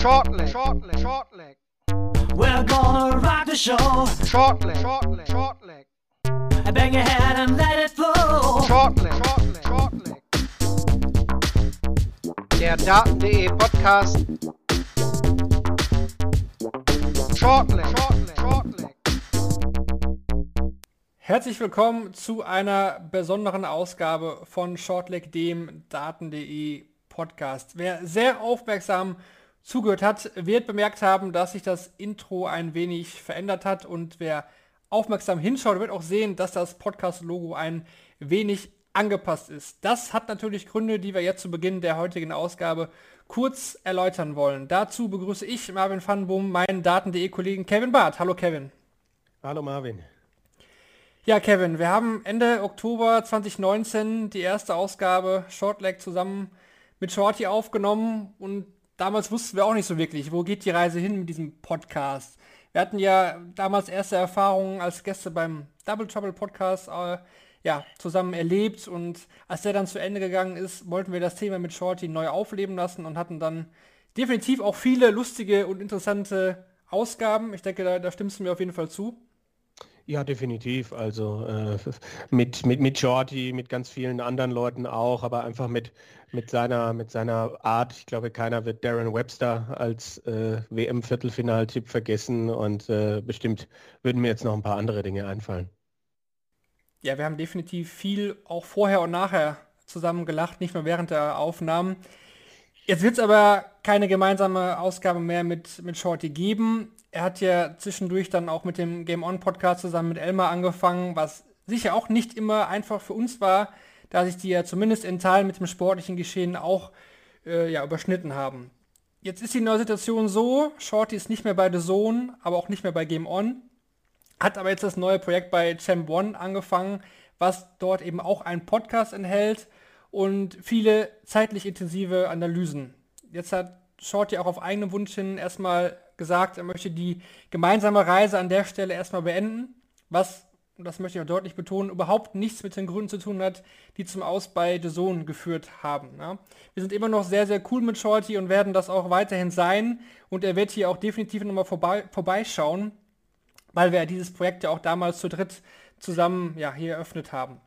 Short leg, short leg, short leg. We're gonna rock the show. Short leg, short leg, short leg. Bang your head and let it flow. Short leg, short leg, short leg. Der Daten.de Podcast. Short leg, short leg, short leg. Herzlich willkommen zu einer besonderen Ausgabe von Shortleg, dem Daten.de Podcast. Wer sehr aufmerksam zugehört hat, wird bemerkt haben, dass sich das Intro ein wenig verändert hat und wer aufmerksam hinschaut, wird auch sehen, dass das Podcast-Logo ein wenig angepasst ist. Das hat natürlich Gründe, die wir jetzt zu Beginn der heutigen Ausgabe kurz erläutern wollen. Dazu begrüße ich Marvin Vanboom, meinen Daten.de Kollegen Kevin Barth. Hallo Kevin. Hallo Marvin. Ja, Kevin, wir haben Ende Oktober 2019 die erste Ausgabe Shortleg zusammen mit Shorty aufgenommen und damals wussten wir auch nicht so wirklich, wo geht die Reise hin mit diesem Podcast. Wir hatten ja damals erste Erfahrungen als Gäste beim Double Trouble Podcast äh, ja, zusammen erlebt und als der dann zu Ende gegangen ist, wollten wir das Thema mit Shorty neu aufleben lassen und hatten dann definitiv auch viele lustige und interessante Ausgaben. Ich denke, da, da stimmst du mir auf jeden Fall zu. Ja, definitiv. Also äh, mit, mit, mit Shorty, mit ganz vielen anderen Leuten auch, aber einfach mit, mit, seiner, mit seiner Art. Ich glaube, keiner wird Darren Webster als äh, WM-Viertelfinaltipp vergessen und äh, bestimmt würden mir jetzt noch ein paar andere Dinge einfallen. Ja, wir haben definitiv viel auch vorher und nachher zusammen gelacht, nicht nur während der Aufnahmen. Jetzt wird es aber keine gemeinsame Ausgabe mehr mit, mit Shorty geben. Er hat ja zwischendurch dann auch mit dem Game On Podcast zusammen mit Elmar angefangen, was sicher auch nicht immer einfach für uns war, da sich die ja zumindest in Teilen mit dem sportlichen Geschehen auch äh, ja, überschnitten haben. Jetzt ist die neue Situation so, Shorty ist nicht mehr bei The Zone, aber auch nicht mehr bei Game On, hat aber jetzt das neue Projekt bei Champ One angefangen, was dort eben auch einen Podcast enthält und viele zeitlich intensive Analysen. Jetzt hat Shorty auch auf eigenen Wunsch hin erstmal gesagt, er möchte die gemeinsame Reise an der Stelle erstmal beenden, was, das möchte ich auch deutlich betonen, überhaupt nichts mit den Gründen zu tun hat, die zum Aus bei The Zone geführt haben. Ja. Wir sind immer noch sehr, sehr cool mit Shorty und werden das auch weiterhin sein und er wird hier auch definitiv nochmal vorbei, vorbeischauen, weil wir dieses Projekt ja auch damals zu dritt zusammen ja, hier eröffnet haben.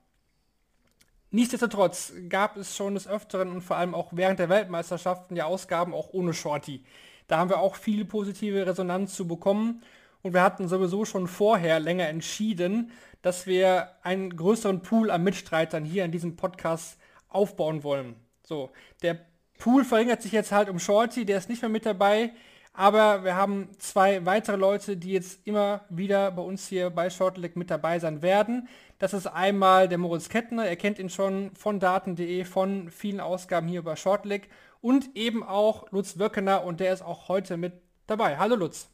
Nichtsdestotrotz gab es schon des Öfteren und vor allem auch während der Weltmeisterschaften ja Ausgaben auch ohne Shorty. Da haben wir auch viel positive Resonanz zu bekommen und wir hatten sowieso schon vorher länger entschieden, dass wir einen größeren Pool an Mitstreitern hier in diesem Podcast aufbauen wollen. So, der Pool verringert sich jetzt halt um Shorty, der ist nicht mehr mit dabei, aber wir haben zwei weitere Leute, die jetzt immer wieder bei uns hier bei Shortleg mit dabei sein werden. Das ist einmal der Moritz Kettner, er kennt ihn schon von daten.de, von vielen Ausgaben hier über Shortleg und eben auch Lutz Wöckener und der ist auch heute mit dabei. Hallo Lutz.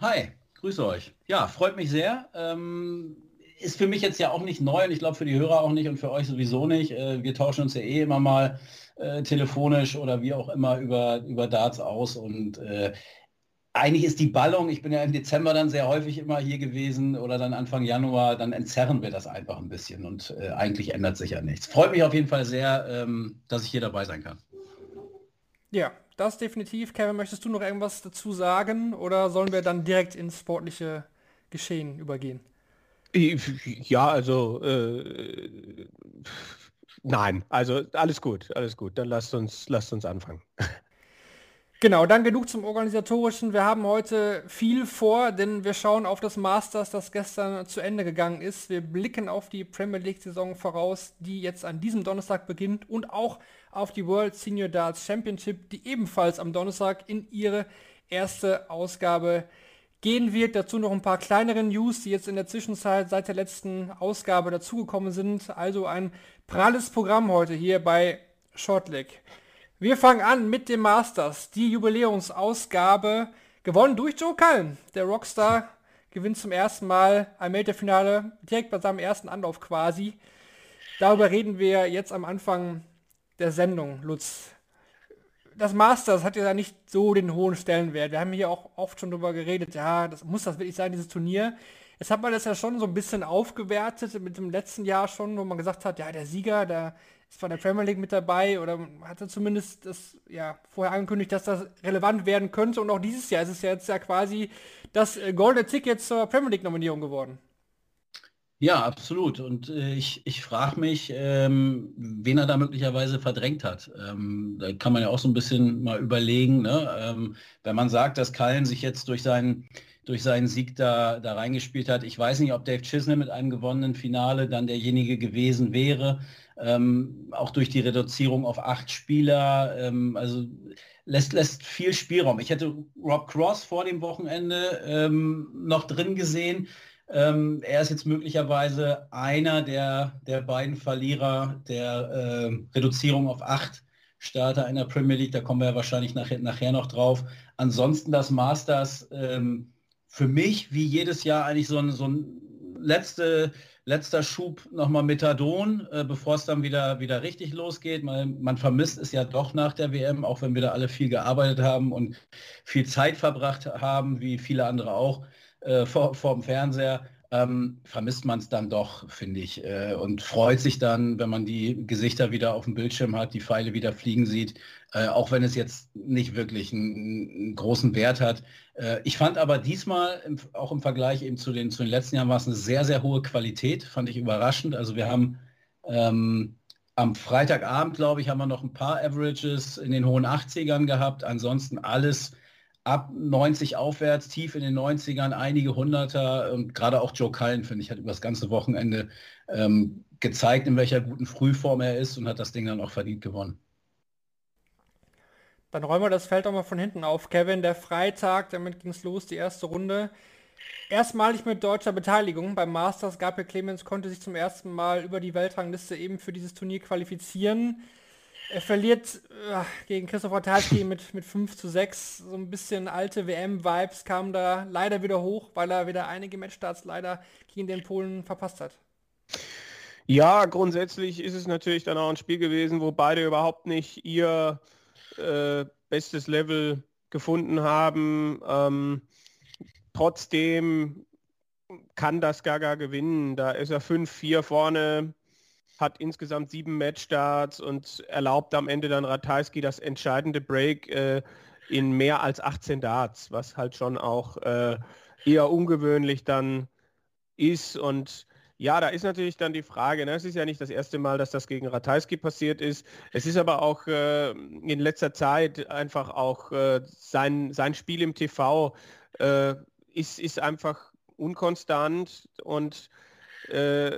Hi, grüße euch. Ja, freut mich sehr. Ähm, ist für mich jetzt ja auch nicht neu und ich glaube für die Hörer auch nicht und für euch sowieso nicht. Äh, wir tauschen uns ja eh immer mal äh, telefonisch oder wie auch immer über, über Darts aus und äh, eigentlich ist die Ballung, ich bin ja im Dezember dann sehr häufig immer hier gewesen oder dann Anfang Januar, dann entzerren wir das einfach ein bisschen und äh, eigentlich ändert sich ja nichts. Freut mich auf jeden Fall sehr, ähm, dass ich hier dabei sein kann. Ja, das definitiv. Kevin, möchtest du noch irgendwas dazu sagen oder sollen wir dann direkt ins sportliche Geschehen übergehen? Ja, also äh, nein, also alles gut, alles gut. Dann lasst uns, lasst uns anfangen. Genau, dann genug zum Organisatorischen. Wir haben heute viel vor, denn wir schauen auf das Masters, das gestern zu Ende gegangen ist. Wir blicken auf die Premier League-Saison voraus, die jetzt an diesem Donnerstag beginnt und auch auf die World Senior Darts Championship, die ebenfalls am Donnerstag in ihre erste Ausgabe gehen wird. Dazu noch ein paar kleinere News, die jetzt in der Zwischenzeit seit der letzten Ausgabe dazugekommen sind. Also ein pralles Programm heute hier bei Shortleg. Wir fangen an mit dem Masters, die Jubiläumsausgabe, gewonnen durch Joe Cullen. Der Rockstar gewinnt zum ersten Mal ein Major-Finale, direkt bei seinem ersten Anlauf quasi. Darüber reden wir jetzt am Anfang der Sendung, Lutz. Das Masters hat ja nicht so den hohen Stellenwert. Wir haben hier auch oft schon drüber geredet, ja, das muss das wirklich sein, dieses Turnier. Jetzt hat man das ja schon so ein bisschen aufgewertet mit dem letzten Jahr schon, wo man gesagt hat, ja, der Sieger, der ist in der Premier League mit dabei oder hatte zumindest das ja vorher angekündigt, dass das relevant werden könnte. Und auch dieses Jahr ist es ja jetzt ja quasi das äh, goldene Ticket zur Premier League Nominierung geworden. Ja, absolut. Und äh, ich, ich frage mich, ähm, wen er da möglicherweise verdrängt hat. Ähm, da kann man ja auch so ein bisschen mal überlegen, ne? ähm, wenn man sagt, dass Kallen sich jetzt durch seinen, durch seinen Sieg da, da reingespielt hat. Ich weiß nicht, ob Dave Chisney mit einem gewonnenen Finale dann derjenige gewesen wäre. Ähm, auch durch die Reduzierung auf acht Spieler. Ähm, also lässt, lässt viel Spielraum. Ich hätte Rob Cross vor dem Wochenende ähm, noch drin gesehen. Ähm, er ist jetzt möglicherweise einer der, der beiden Verlierer der äh, Reduzierung auf acht Starter in der Premier League. Da kommen wir wahrscheinlich nachher, nachher noch drauf. Ansonsten das Masters ähm, für mich wie jedes Jahr eigentlich so ein, so ein letzte, letzter Schub nochmal Methadon, äh, bevor es dann wieder, wieder richtig losgeht. Man, man vermisst es ja doch nach der WM, auch wenn wir da alle viel gearbeitet haben und viel Zeit verbracht haben, wie viele andere auch äh, vor, vor dem Fernseher, ähm, vermisst man es dann doch, finde ich, äh, und freut sich dann, wenn man die Gesichter wieder auf dem Bildschirm hat, die Pfeile wieder fliegen sieht, äh, auch wenn es jetzt nicht wirklich einen, einen großen Wert hat. Äh, ich fand aber diesmal, auch im Vergleich eben zu den, zu den letzten Jahren, war es eine sehr, sehr hohe Qualität, fand ich überraschend. Also wir haben ähm, am Freitagabend, glaube ich, haben wir noch ein paar Averages in den hohen 80ern gehabt. Ansonsten alles ab 90 aufwärts, tief in den 90ern, einige Hunderter und gerade auch Joe Cullen, finde ich, hat über das ganze Wochenende ähm, gezeigt, in welcher guten Frühform er ist und hat das Ding dann auch verdient gewonnen. Dann räumen wir das Feld auch mal von hinten auf. Kevin, der Freitag, damit ging es los, die erste Runde. Erstmalig mit deutscher Beteiligung. Beim Masters Gabriel Clemens konnte sich zum ersten Mal über die Weltrangliste eben für dieses Turnier qualifizieren. Er verliert äh, gegen Christopher Talski mit, mit 5 zu 6. So ein bisschen alte WM-Vibes kamen da leider wieder hoch, weil er wieder einige Matchstarts leider gegen den Polen verpasst hat. Ja, grundsätzlich ist es natürlich dann auch ein Spiel gewesen, wo beide überhaupt nicht ihr äh, bestes Level gefunden haben. Ähm, trotzdem kann das Gaga gewinnen. Da ist er 5-4 vorne hat insgesamt sieben Matchstarts und erlaubt am Ende dann Ratajski das entscheidende Break äh, in mehr als 18 Darts, was halt schon auch äh, eher ungewöhnlich dann ist. Und ja, da ist natürlich dann die Frage, ne? es ist ja nicht das erste Mal, dass das gegen Ratajski passiert ist. Es ist aber auch äh, in letzter Zeit einfach auch äh, sein, sein Spiel im TV äh, ist, ist einfach unkonstant und äh,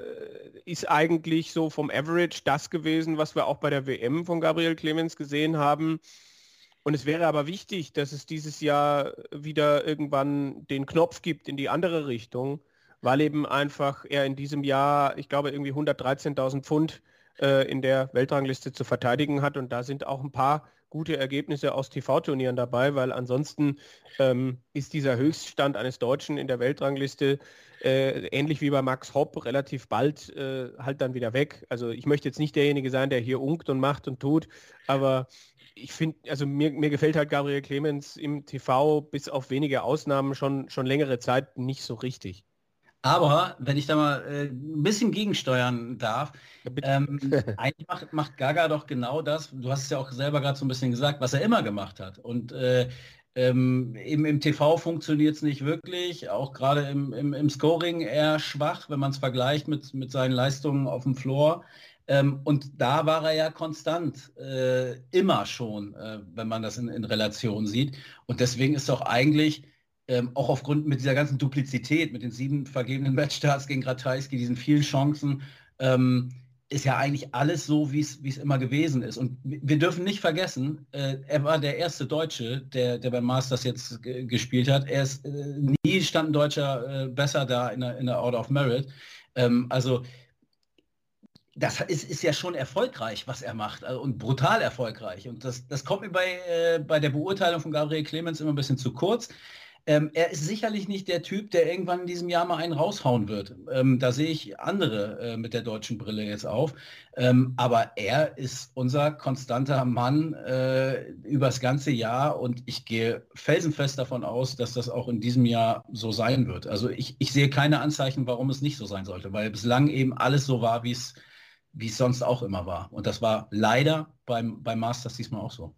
ist eigentlich so vom Average das gewesen, was wir auch bei der WM von Gabriel Clemens gesehen haben. Und es wäre aber wichtig, dass es dieses Jahr wieder irgendwann den Knopf gibt in die andere Richtung, weil eben einfach er in diesem Jahr, ich glaube, irgendwie 113.000 Pfund äh, in der Weltrangliste zu verteidigen hat. Und da sind auch ein paar gute Ergebnisse aus TV-Turnieren dabei, weil ansonsten ähm, ist dieser Höchststand eines Deutschen in der Weltrangliste äh, ähnlich wie bei Max Hopp relativ bald äh, halt dann wieder weg. Also ich möchte jetzt nicht derjenige sein, der hier unkt und macht und tut, aber ich finde, also mir, mir gefällt halt Gabriel Clemens im TV bis auf wenige Ausnahmen schon, schon längere Zeit nicht so richtig. Aber wenn ich da mal äh, ein bisschen gegensteuern darf, ähm, eigentlich macht, macht, Gaga doch genau das, du hast es ja auch selber gerade so ein bisschen gesagt, was er immer gemacht hat. Und äh, ähm, eben im TV funktioniert es nicht wirklich, auch gerade im, im, im, Scoring eher schwach, wenn man es vergleicht mit, mit seinen Leistungen auf dem Floor. Ähm, und da war er ja konstant, äh, immer schon, äh, wenn man das in, in Relation sieht. Und deswegen ist doch eigentlich ähm, auch aufgrund mit dieser ganzen Duplizität, mit den sieben vergebenen Matchstarts gegen Ratajski, diesen vielen Chancen, ähm, ist ja eigentlich alles so, wie es immer gewesen ist. Und wir dürfen nicht vergessen, äh, er war der erste Deutsche, der, der beim Masters jetzt gespielt hat. Er ist, äh, nie stand ein Deutscher äh, besser da in der, in der Order of Merit. Ähm, also das ist, ist ja schon erfolgreich, was er macht also, und brutal erfolgreich. Und das, das kommt mir bei, äh, bei der Beurteilung von Gabriel Clemens immer ein bisschen zu kurz. Ähm, er ist sicherlich nicht der Typ, der irgendwann in diesem Jahr mal einen raushauen wird. Ähm, da sehe ich andere äh, mit der deutschen Brille jetzt auf. Ähm, aber er ist unser konstanter Mann äh, übers ganze Jahr und ich gehe felsenfest davon aus, dass das auch in diesem Jahr so sein wird. Also ich, ich sehe keine Anzeichen, warum es nicht so sein sollte, weil bislang eben alles so war, wie es wie es sonst auch immer war. Und das war leider beim, beim Masters diesmal auch so.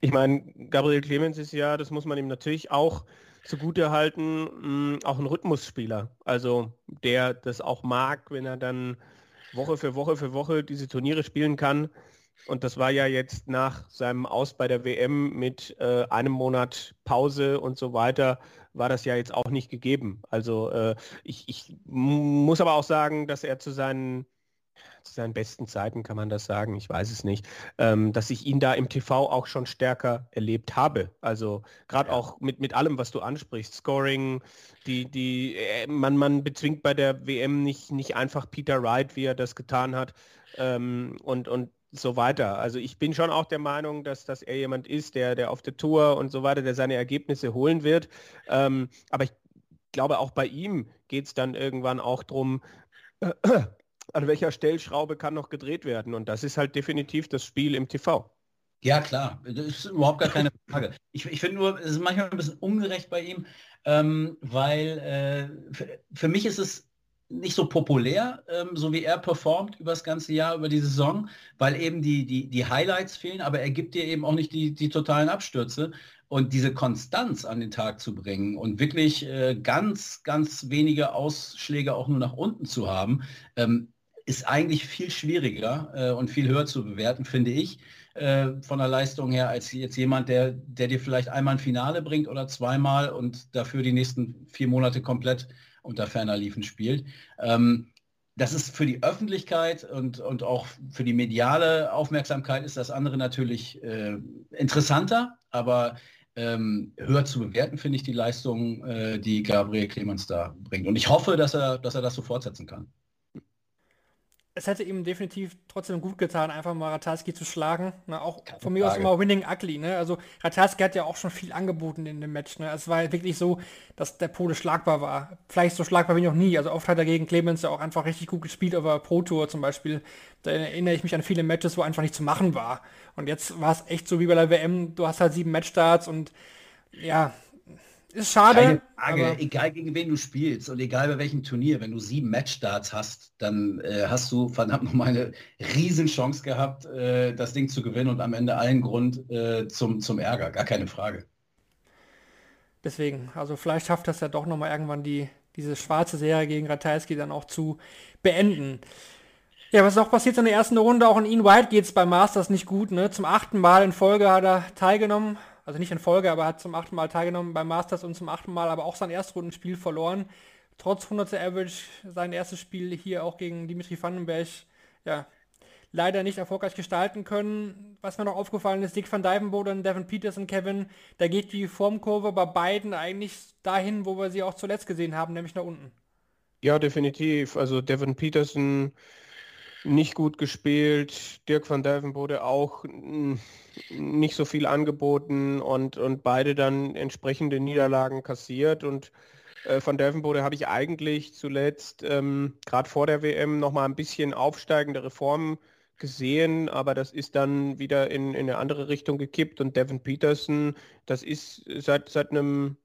Ich meine, Gabriel Clemens ist ja, das muss man ihm natürlich auch zugute halten, mh, auch ein Rhythmusspieler. Also der das auch mag, wenn er dann Woche für Woche für Woche diese Turniere spielen kann. Und das war ja jetzt nach seinem Aus bei der WM mit äh, einem Monat Pause und so weiter, war das ja jetzt auch nicht gegeben. Also äh, ich, ich muss aber auch sagen, dass er zu seinen zu seinen besten Zeiten kann man das sagen, ich weiß es nicht, ähm, dass ich ihn da im TV auch schon stärker erlebt habe. Also gerade ja. auch mit, mit allem, was du ansprichst, Scoring, die, die, äh, man, man bezwingt bei der WM nicht, nicht einfach Peter Wright, wie er das getan hat ähm, und, und so weiter. Also ich bin schon auch der Meinung, dass, dass er jemand ist, der, der auf der Tour und so weiter, der seine Ergebnisse holen wird. Ähm, aber ich glaube, auch bei ihm geht es dann irgendwann auch darum, an welcher Stellschraube kann noch gedreht werden. Und das ist halt definitiv das Spiel im TV. Ja, klar, das ist überhaupt gar keine Frage. Ich, ich finde nur, es ist manchmal ein bisschen ungerecht bei ihm, ähm, weil äh, für, für, mich ist es nicht so populär, ähm, so wie er performt über das ganze Jahr, über die Saison, weil eben die, die, die Highlights fehlen, aber er gibt dir eben auch nicht die, die totalen Abstürze. Und diese Konstanz an den Tag zu bringen und wirklich äh, ganz, ganz wenige Ausschläge auch nur nach unten zu haben, ähm, ist eigentlich viel schwieriger äh, und viel höher zu bewerten, finde ich, äh, von der Leistung her, als jetzt jemand, der, der dir vielleicht einmal ein Finale bringt oder zweimal und dafür die nächsten vier Monate komplett unter ferner Liefen spielt. Ähm, das ist für die Öffentlichkeit und, und auch für die mediale Aufmerksamkeit ist das andere natürlich äh, interessanter, aber ähm, höher zu bewerten, finde ich die Leistung, äh, die Gabriel Clemens da bringt. Und ich hoffe, dass er, dass er das so fortsetzen kann es hätte ihm definitiv trotzdem gut getan, einfach mal Ratajski zu schlagen. Ne? Auch Keine von mir Frage. aus immer Winning Ugly. Ne? Also Ratajski hat ja auch schon viel angeboten in dem Match. Ne? Es war wirklich so, dass der Pole schlagbar war. Vielleicht so schlagbar wie noch nie. Also oft hat er gegen Clemens ja auch einfach richtig gut gespielt, aber Pro Tour zum Beispiel. Da erinnere ich mich an viele Matches, wo einfach nicht zu machen war. Und jetzt war es echt so wie bei der WM. Du hast halt sieben Matchstarts und ja, ist schade. Frage, egal gegen wen du spielst und egal bei welchem Turnier, wenn du sieben Matchstarts hast, dann äh, hast du verdammt nochmal eine Riesenchance gehabt, äh, das Ding zu gewinnen und am Ende allen Grund äh, zum, zum Ärger, gar keine Frage. Deswegen, also vielleicht schafft das ja doch nochmal irgendwann die, diese schwarze Serie gegen Ratajski dann auch zu beenden. Ja, was ist auch passiert in der ersten Runde? Auch in Ian White geht es beim Masters nicht gut. Ne? Zum achten Mal in Folge hat er teilgenommen, also nicht in Folge, aber hat zum achten Mal teilgenommen beim Masters und zum achten Mal aber auch sein Erstrundenspiel verloren. Trotz 100 Average sein erstes Spiel hier auch gegen Dimitri Vandenberg, ja, leider nicht erfolgreich gestalten können. Was mir noch aufgefallen ist, Dick van Dijvenbode und Devin Peterson, Kevin, da geht die Formkurve bei beiden eigentlich dahin, wo wir sie auch zuletzt gesehen haben, nämlich nach unten. Ja, definitiv. Also Devin Peterson nicht gut gespielt. Dirk van Dijvenbode auch nicht so viel angeboten und, und beide dann entsprechende Niederlagen kassiert. Und äh, von Delvenbode habe ich eigentlich zuletzt, ähm, gerade vor der WM, noch mal ein bisschen aufsteigende Reformen gesehen, aber das ist dann wieder in, in eine andere Richtung gekippt und Devin Peterson, das ist seit, seit einem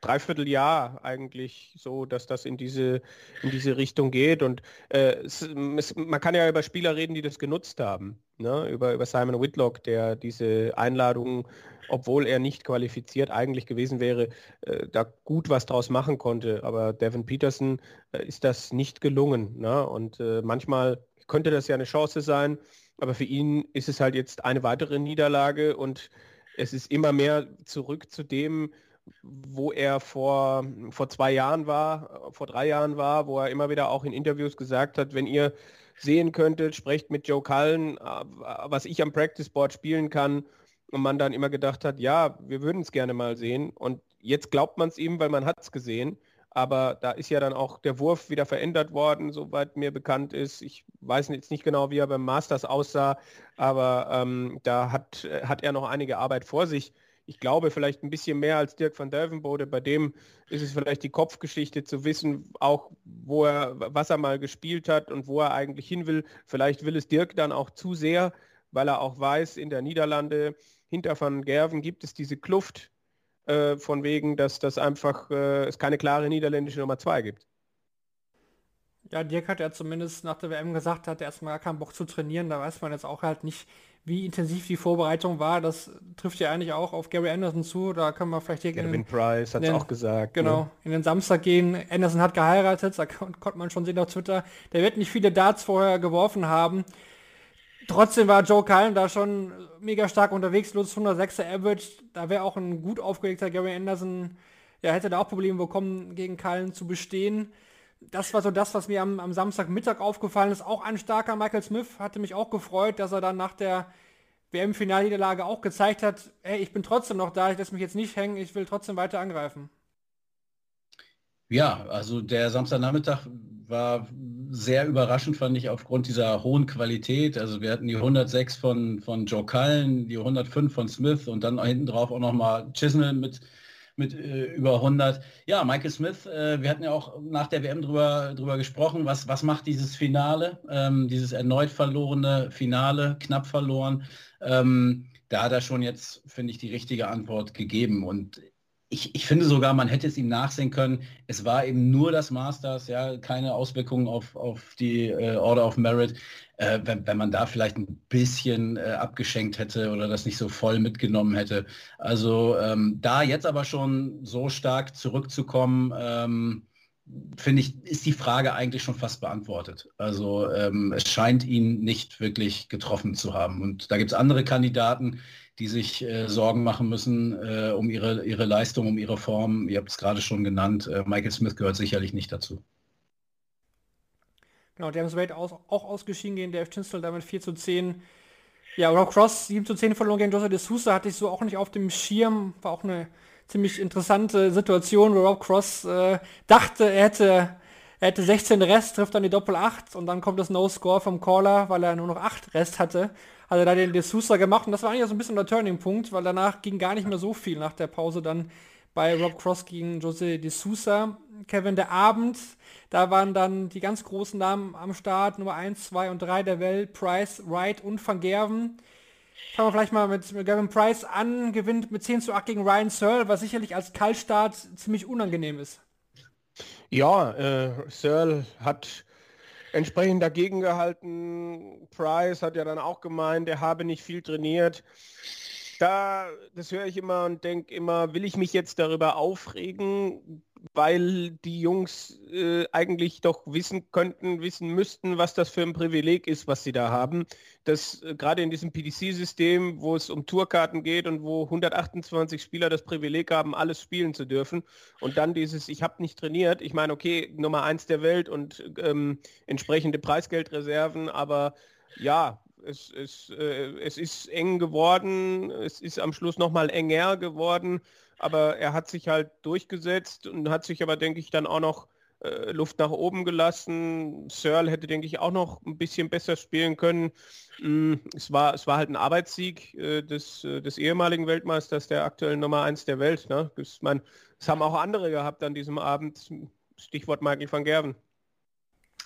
Dreivierteljahr eigentlich so, dass das in diese, in diese Richtung geht. Und äh, es, es, man kann ja über Spieler reden, die das genutzt haben. Ne? Über, über Simon Whitlock, der diese Einladung, obwohl er nicht qualifiziert eigentlich gewesen wäre, äh, da gut was draus machen konnte. Aber Devin Peterson äh, ist das nicht gelungen. Ne? Und äh, manchmal könnte das ja eine Chance sein, aber für ihn ist es halt jetzt eine weitere Niederlage und es ist immer mehr zurück zu dem, wo er vor, vor zwei Jahren war, vor drei Jahren war, wo er immer wieder auch in Interviews gesagt hat, wenn ihr sehen könntet, sprecht mit Joe Cullen, äh, was ich am Practice Board spielen kann. Und man dann immer gedacht hat, ja, wir würden es gerne mal sehen. Und jetzt glaubt man es ihm, weil man hat es gesehen. Aber da ist ja dann auch der Wurf wieder verändert worden, soweit mir bekannt ist. Ich weiß jetzt nicht genau, wie er beim Masters aussah, aber ähm, da hat, hat er noch einige Arbeit vor sich ich glaube vielleicht ein bisschen mehr als Dirk van Delvenbode. Bei dem ist es vielleicht die Kopfgeschichte zu wissen, auch wo er, was er mal gespielt hat und wo er eigentlich hin will. Vielleicht will es Dirk dann auch zu sehr, weil er auch weiß, in der Niederlande hinter Van Gerven gibt es diese Kluft äh, von wegen, dass das einfach äh, es keine klare niederländische Nummer 2 gibt. Ja, Dirk hat ja zumindest nach der WM gesagt, hat er erstmal gar keinen Bock zu trainieren. Da weiß man jetzt auch halt nicht, wie intensiv die Vorbereitung war. Das trifft ja eigentlich auch auf Gary Anderson zu. Da können wir vielleicht hier Kevin Price hat es auch gesagt. Genau, ne? in den Samstag gehen. Anderson hat geheiratet, da konnte man schon sehen auf Twitter. Der wird nicht viele Darts vorher geworfen haben. Trotzdem war Joe Cullen da schon mega stark unterwegs, los 106er Average. Da wäre auch ein gut aufgelegter Gary Anderson, ja, hätte da auch Probleme bekommen, gegen Cullen zu bestehen das war so das, was mir am, am Samstagmittag aufgefallen ist. Auch ein starker Michael Smith hatte mich auch gefreut, dass er dann nach der WM-Finalniederlage auch gezeigt hat, hey, ich bin trotzdem noch da, ich lasse mich jetzt nicht hängen, ich will trotzdem weiter angreifen. Ja, also der Samstagnachmittag war sehr überraschend, fand ich, aufgrund dieser hohen Qualität. Also wir hatten die 106 von, von Joe Cullen, die 105 von Smith und dann hinten drauf auch nochmal Chisnell mit mit äh, über 100. Ja, Michael Smith, äh, wir hatten ja auch nach der WM drüber, drüber gesprochen, was, was macht dieses Finale, ähm, dieses erneut verlorene Finale, knapp verloren. Ähm, da hat er schon jetzt, finde ich, die richtige Antwort gegeben. Und ich, ich, finde sogar, man hätte es ihm nachsehen können. Es war eben nur das Masters, ja, keine Auswirkungen auf, auf die äh, Order of Merit. Äh, wenn, wenn, man da vielleicht ein bisschen äh, abgeschenkt hätte oder das nicht so voll mitgenommen hätte. Also ähm, da jetzt aber schon so stark zurückzukommen, ähm, finde ich, ist die Frage eigentlich schon fast beantwortet. Also ähm, es scheint ihn nicht wirklich getroffen zu haben. Und da gibt es andere Kandidaten, die sich äh, Sorgen machen müssen äh, um ihre, ihre Leistung, um ihre Form. Ihr habt es gerade schon genannt. Äh, Michael Smith gehört sicherlich nicht dazu. Genau, James Wade aus, auch ausgeschieden gegen Dave Chinsel, damit 4 zu 10. Ja, Rob Cross 7 zu 10 verloren gegen Jose de Sousa, hatte ich so auch nicht auf dem Schirm. War auch eine ziemlich interessante Situation, wo Rob Cross äh, dachte, er hätte, er hätte 16 Rest, trifft dann die Doppel 8 und dann kommt das No-Score vom Caller, weil er nur noch 8 Rest hatte hat er da den D'Souza gemacht und das war eigentlich so ein bisschen der Turning-Punkt, weil danach ging gar nicht mehr so viel nach der Pause dann bei Rob Cross gegen Jose D'Souza. Kevin, der Abend, da waren dann die ganz großen Namen am Start, Nummer 1, 2 und 3 der Welt, Price, Wright und Van Gerven. Fangen wir vielleicht mal mit, mit Gavin Price an, gewinnt mit 10 zu 8 gegen Ryan Searle, was sicherlich als Kaltstart ziemlich unangenehm ist. Ja, äh, Searle hat entsprechend dagegen gehalten. Price hat ja dann auch gemeint, er habe nicht viel trainiert. Da, das höre ich immer und denke immer, will ich mich jetzt darüber aufregen? Weil die Jungs äh, eigentlich doch wissen könnten, wissen müssten, was das für ein Privileg ist, was sie da haben. Das äh, gerade in diesem PDC-System, wo es um Tourkarten geht und wo 128 Spieler das Privileg haben, alles spielen zu dürfen. Und dann dieses, ich habe nicht trainiert, ich meine, okay, Nummer eins der Welt und ähm, entsprechende Preisgeldreserven, aber ja, es, es, äh, es ist eng geworden, es ist am Schluss nochmal enger geworden aber er hat sich halt durchgesetzt und hat sich aber, denke ich, dann auch noch äh, Luft nach oben gelassen. Searle hätte, denke ich, auch noch ein bisschen besser spielen können. Mm, es, war, es war halt ein Arbeitssieg äh, des, äh, des ehemaligen Weltmeisters, der aktuellen Nummer 1 der Welt. Ne? Das, mein, das haben auch andere gehabt an diesem Abend. Stichwort Michael van Gerven.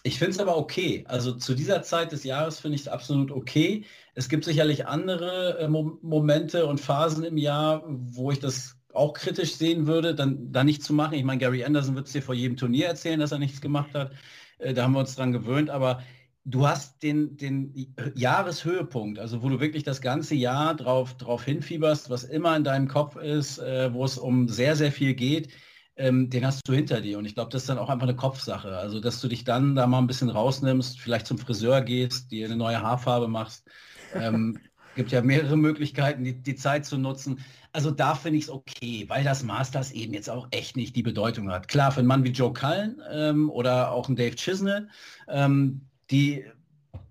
Ich finde es aber okay. Also zu dieser Zeit des Jahres finde ich es absolut okay. Es gibt sicherlich andere äh, Mo Momente und Phasen im Jahr, wo ich das auch kritisch sehen würde, dann da nichts zu machen. Ich meine, Gary Anderson wird es dir vor jedem Turnier erzählen, dass er nichts gemacht hat. Äh, da haben wir uns dran gewöhnt, aber du hast den, den Jahreshöhepunkt, also wo du wirklich das ganze Jahr drauf, drauf hinfieberst, was immer in deinem Kopf ist, äh, wo es um sehr, sehr viel geht, ähm, den hast du hinter dir. Und ich glaube, das ist dann auch einfach eine Kopfsache. Also, dass du dich dann da mal ein bisschen rausnimmst, vielleicht zum Friseur gehst, dir eine neue Haarfarbe machst. Ähm, gibt ja mehrere Möglichkeiten, die, die Zeit zu nutzen. Also da finde ich es okay, weil das Masters eben jetzt auch echt nicht die Bedeutung hat. Klar, für einen Mann wie Joe Cullen ähm, oder auch ein Dave Chisnell, ähm, die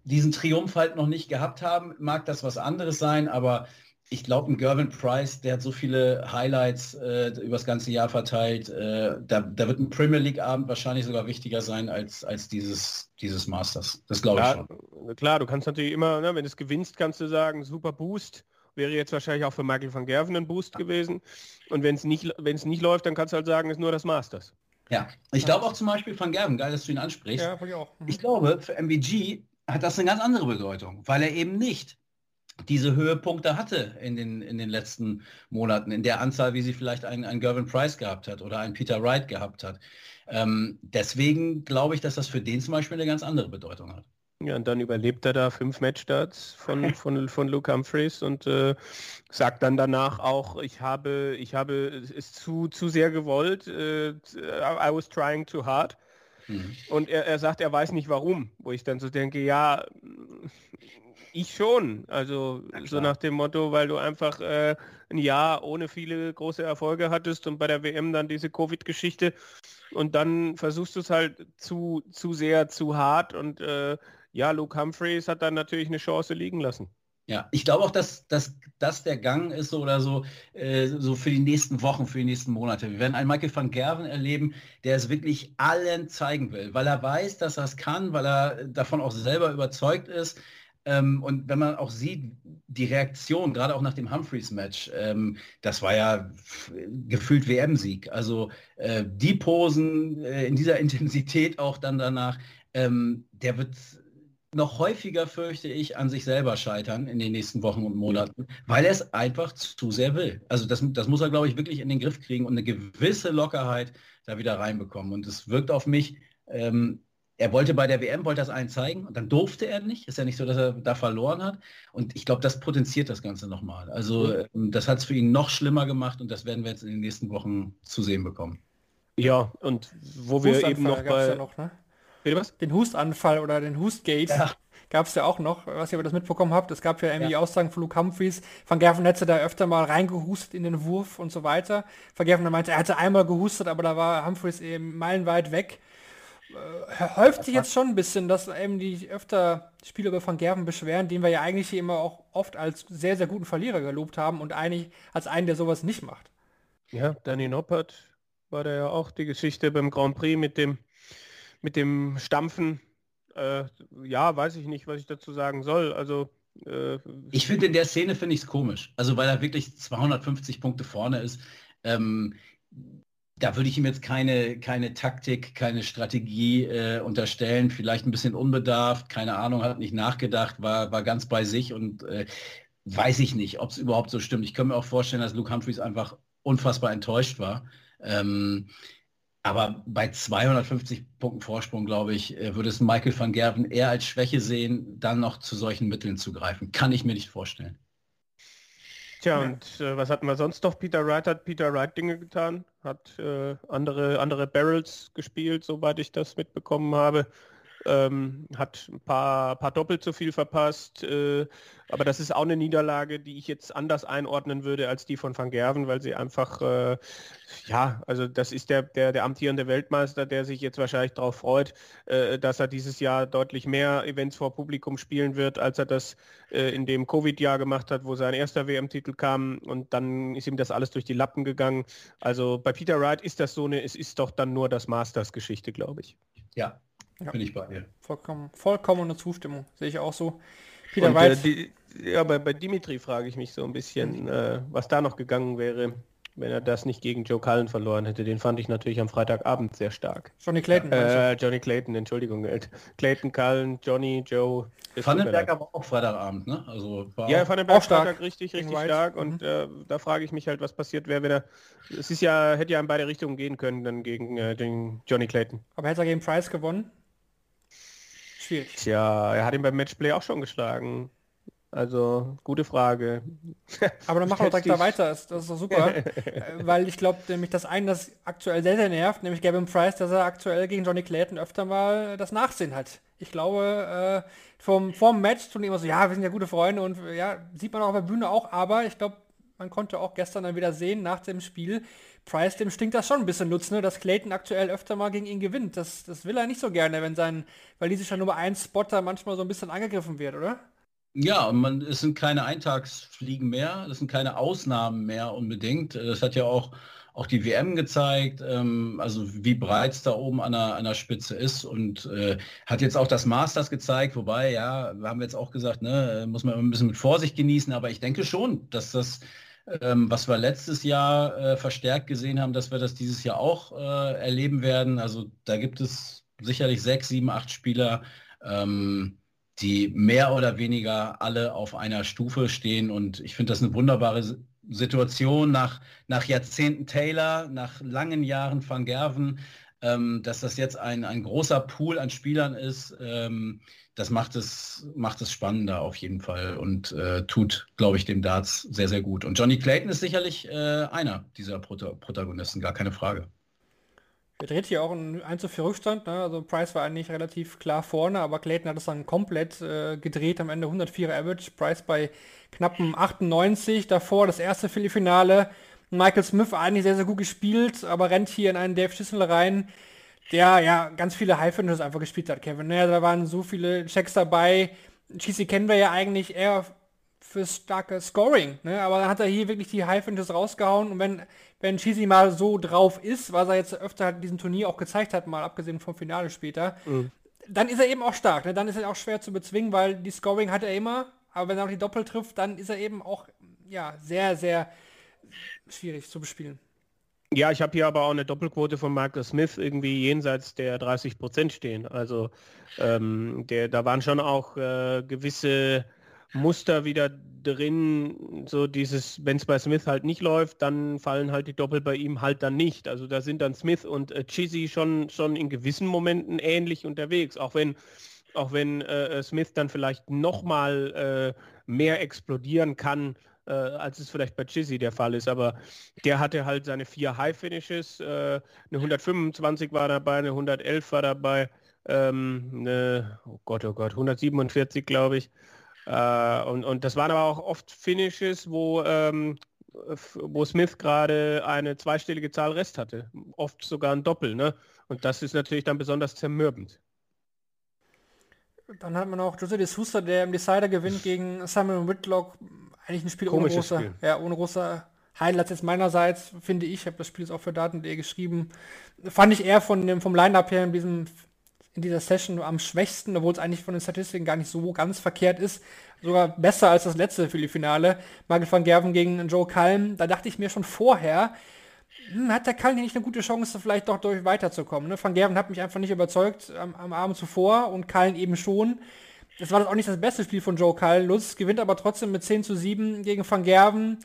diesen Triumph halt noch nicht gehabt haben, mag das was anderes sein, aber ich glaube, ein Gervin Price, der hat so viele Highlights äh, über das ganze Jahr verteilt. Äh, da, da, wird ein Premier League-Abend wahrscheinlich sogar wichtiger sein als, als dieses, dieses Masters. Das glaube ich schon. Klar, du kannst natürlich immer, ne, wenn du es gewinnst, kannst du sagen, super Boost. Wäre jetzt wahrscheinlich auch für Michael van Gerven ein Boost gewesen. Und wenn es nicht, nicht läuft, dann kannst du halt sagen, ist nur das Masters. Ja, ich glaube auch zum Beispiel van Gerven, geil, dass du ihn ansprichst. Ja, ich, auch. Mhm. ich glaube, für MVG hat das eine ganz andere Bedeutung, weil er eben nicht diese Höhepunkte hatte in den, in den letzten Monaten, in der Anzahl, wie sie vielleicht einen, einen Gervin Price gehabt hat oder einen Peter Wright gehabt hat. Ähm, deswegen glaube ich, dass das für den zum Beispiel eine ganz andere Bedeutung hat. Ja, und dann überlebt er da fünf Matchstarts von, von, von Luke Humphreys und äh, sagt dann danach auch, ich habe, ich habe es zu, zu sehr gewollt, äh, I was trying too hard. Mhm. Und er, er sagt, er weiß nicht warum, wo ich dann so denke, ja, ich schon. Also so nach dem Motto, weil du einfach äh, ein Jahr ohne viele große Erfolge hattest und bei der WM dann diese Covid-Geschichte und dann versuchst du es halt zu, zu sehr, zu hart und äh, ja, Luke Humphreys hat dann natürlich eine Chance liegen lassen. Ja, ich glaube auch, dass, dass das der Gang ist so oder so, äh, so für die nächsten Wochen, für die nächsten Monate. Wir werden einen Michael van Gerven erleben, der es wirklich allen zeigen will, weil er weiß, dass er es kann, weil er davon auch selber überzeugt ist. Ähm, und wenn man auch sieht, die Reaktion, gerade auch nach dem Humphreys-Match, ähm, das war ja gefühlt WM-Sieg. Also äh, die Posen äh, in dieser Intensität auch dann danach, ähm, der wird noch häufiger, fürchte ich, an sich selber scheitern in den nächsten Wochen und Monaten, weil er es einfach zu sehr will. Also das, das muss er, glaube ich, wirklich in den Griff kriegen und eine gewisse Lockerheit da wieder reinbekommen. Und es wirkt auf mich, ähm, er wollte bei der WM, wollte das allen zeigen und dann durfte er nicht. Ist ja nicht so, dass er da verloren hat. Und ich glaube, das potenziert das Ganze nochmal. Also ähm, das hat es für ihn noch schlimmer gemacht und das werden wir jetzt in den nächsten Wochen zu sehen bekommen. Ja, und wo wir eben noch bei... Ja noch, ne? was? Den Hustanfall oder den Hustgate ja. gab es ja auch noch, was ihr das mitbekommen habt. Es gab ja irgendwie ja. Aussagen von Luke Humphreys. Van Gerven hätte da öfter mal reingehustet in den Wurf und so weiter. Van Gerven meinte, er hatte einmal gehustet, aber da war Humphreys eben meilenweit weg. Äh, häuft sich jetzt schon ein bisschen, dass eben die öfter Spieler über Van Gerven beschweren, den wir ja eigentlich hier immer auch oft als sehr, sehr guten Verlierer gelobt haben und eigentlich als einen, der sowas nicht macht. Ja, Danny Noppert war da ja auch die Geschichte beim Grand Prix mit dem mit dem Stampfen, äh, ja, weiß ich nicht, was ich dazu sagen soll. Also äh, ich finde in der Szene finde ich es komisch. Also weil er wirklich 250 Punkte vorne ist. Ähm, da würde ich ihm jetzt keine, keine Taktik, keine Strategie äh, unterstellen. Vielleicht ein bisschen unbedarft, keine Ahnung, hat nicht nachgedacht, war, war ganz bei sich und äh, weiß ich nicht, ob es überhaupt so stimmt. Ich kann mir auch vorstellen, dass Luke Humphreys einfach unfassbar enttäuscht war. Ähm, aber bei 250 Punkten Vorsprung, glaube ich, äh, würde es Michael van Gerven eher als Schwäche sehen, dann noch zu solchen Mitteln zu greifen. Kann ich mir nicht vorstellen. Tja, und äh, was hatten wir sonst noch? Peter Wright hat Peter Wright Dinge getan, hat äh, andere, andere Barrels gespielt, soweit ich das mitbekommen habe ähm, hat ein paar, paar doppelt so viel verpasst. Äh, aber das ist auch eine Niederlage, die ich jetzt anders einordnen würde als die von Van Gerven, weil sie einfach, äh, ja, also das ist der, der, der amtierende Weltmeister, der sich jetzt wahrscheinlich darauf freut, äh, dass er dieses Jahr deutlich mehr Events vor Publikum spielen wird, als er das äh, in dem Covid-Jahr gemacht hat, wo sein erster WM-Titel kam und dann ist ihm das alles durch die Lappen gegangen. Also bei Peter Wright ist das so eine, es ist doch dann nur das Masters-Geschichte, glaube ich. Ja, ja. Bin ich bei dir. Vollkommen, vollkommene Zustimmung, sehe ich auch so. Peter Und, Äh, die, ja, bei, bei Dimitri frage ich mich so ein bisschen, äh, was da noch gegangen wäre, wenn er das nicht gegen Joe Cullen verloren hätte. Den fand ich natürlich am Freitagabend sehr stark. Johnny Clayton. Äh, Johnny Clayton, Entschuldigung. Clayton, Cullen, Johnny, Joe. Vandenberg aber auch Freitagabend, ne? Also war ja, Vandenberg auch stark. Freitag richtig, richtig stark. Und mhm. äh, da frage ich mich halt, was passiert wäre, wenn er. Es ist ja, hätte ja in beide Richtungen gehen können, dann gegen äh, den Johnny Clayton. Aber hätte er gegen Price gewonnen? Schwierig. Tja, er hat ihn beim Matchplay auch schon geschlagen. Also, gute Frage. Aber dann machen wir direkt da weiter, das, das ist doch super. Weil ich glaube nämlich, das einen, das aktuell sehr, sehr nervt, nämlich Gavin Price, dass er aktuell gegen Johnny Clayton öfter mal das Nachsehen hat. Ich glaube, äh, vom, vom Match tun die immer so, ja, wir sind ja gute Freunde und ja, sieht man auch auf der Bühne auch, aber ich glaube, man konnte auch gestern dann wieder sehen, nach dem Spiel, Price, dem stinkt das schon ein bisschen Nutzen, ne? dass Clayton aktuell öfter mal gegen ihn gewinnt. Das, das will er nicht so gerne, wenn sein walisischer Nummer 1 Spotter manchmal so ein bisschen angegriffen wird, oder? Ja, man, es sind keine Eintagsfliegen mehr, es sind keine Ausnahmen mehr unbedingt. Das hat ja auch, auch die WM gezeigt, ähm, also wie breit es da oben an der, an der Spitze ist und äh, hat jetzt auch das Masters gezeigt, wobei, ja, wir haben jetzt auch gesagt, ne, muss man ein bisschen mit Vorsicht genießen, aber ich denke schon, dass das ähm, was wir letztes Jahr äh, verstärkt gesehen haben, dass wir das dieses Jahr auch äh, erleben werden. Also da gibt es sicherlich sechs, sieben, acht Spieler, ähm, die mehr oder weniger alle auf einer Stufe stehen. Und ich finde das eine wunderbare Situation nach, nach Jahrzehnten Taylor, nach langen Jahren Van Gerven, ähm, dass das jetzt ein, ein großer Pool an Spielern ist. Ähm, das macht es, macht es spannender auf jeden Fall und äh, tut, glaube ich, dem Darts sehr, sehr gut. Und Johnny Clayton ist sicherlich äh, einer dieser Prota Protagonisten, gar keine Frage. Er dreht hier auch ein 1 zu 4 Rückstand, ne? also Price war eigentlich relativ klar vorne, aber Clayton hat es dann komplett äh, gedreht, am Ende 104er Average, Price bei knappen 98, davor das erste Viertelfinale, Michael Smith eigentlich sehr, sehr gut gespielt, aber rennt hier in einen Dave Schissel rein, der ja ganz viele High Finishes einfach gespielt hat, Kevin. Ja, da waren so viele Checks dabei. Cheesy kennen wir ja eigentlich eher für starke Scoring, ne? aber dann hat er hier wirklich die High Finishes rausgehauen und wenn, wenn Cheesy mal so drauf ist, was er jetzt öfter halt in diesem Turnier auch gezeigt hat, mal abgesehen vom Finale später, mhm. dann ist er eben auch stark. Ne? Dann ist er auch schwer zu bezwingen, weil die Scoring hat er immer, aber wenn er auch die Doppel trifft, dann ist er eben auch ja, sehr, sehr schwierig zu bespielen. Ja, ich habe hier aber auch eine Doppelquote von Michael Smith irgendwie jenseits der 30 Prozent stehen. Also ähm, der, da waren schon auch äh, gewisse Muster wieder drin, so dieses, wenn es bei Smith halt nicht läuft, dann fallen halt die Doppel bei ihm halt dann nicht. Also da sind dann Smith und äh, Chizzy schon, schon in gewissen Momenten ähnlich unterwegs, auch wenn auch wenn äh, Smith dann vielleicht nochmal äh, mehr explodieren kann äh, als es vielleicht bei Chizzy der Fall ist. Aber der hatte halt seine vier High-Finishes, äh, eine 125 war dabei, eine 111 war dabei, ähm, eine, oh Gott, oh Gott, 147 glaube ich. Äh, und, und das waren aber auch oft Finishes, wo, ähm, wo Smith gerade eine zweistellige Zahl Rest hatte. Oft sogar ein Doppel. Ne? Und das ist natürlich dann besonders zermürbend. Dann hat man auch Jose de Sousa, der im Decider gewinnt gegen Simon Whitlock eigentlich ein Spiel ohne große, Spiel. Ja, ohne große Highlights jetzt meinerseits, finde ich. Ich habe das Spiel jetzt auch für Daten.de geschrieben. Fand ich eher von dem, vom Line-Up her in, diesem, in dieser Session am schwächsten, obwohl es eigentlich von den Statistiken gar nicht so ganz verkehrt ist. Sogar besser als das letzte Finale. Michael van Gerven gegen Joe Kalm. Da dachte ich mir schon vorher, hm, hat der Kalm nicht eine gute Chance, vielleicht doch durch weiterzukommen. Ne? Van Gerven hat mich einfach nicht überzeugt am, am Abend zuvor und Kalm eben schon. Das war das auch nicht das beste Spiel von Joe Kyle. Lutz gewinnt aber trotzdem mit 10 zu 7 gegen Van Gerven,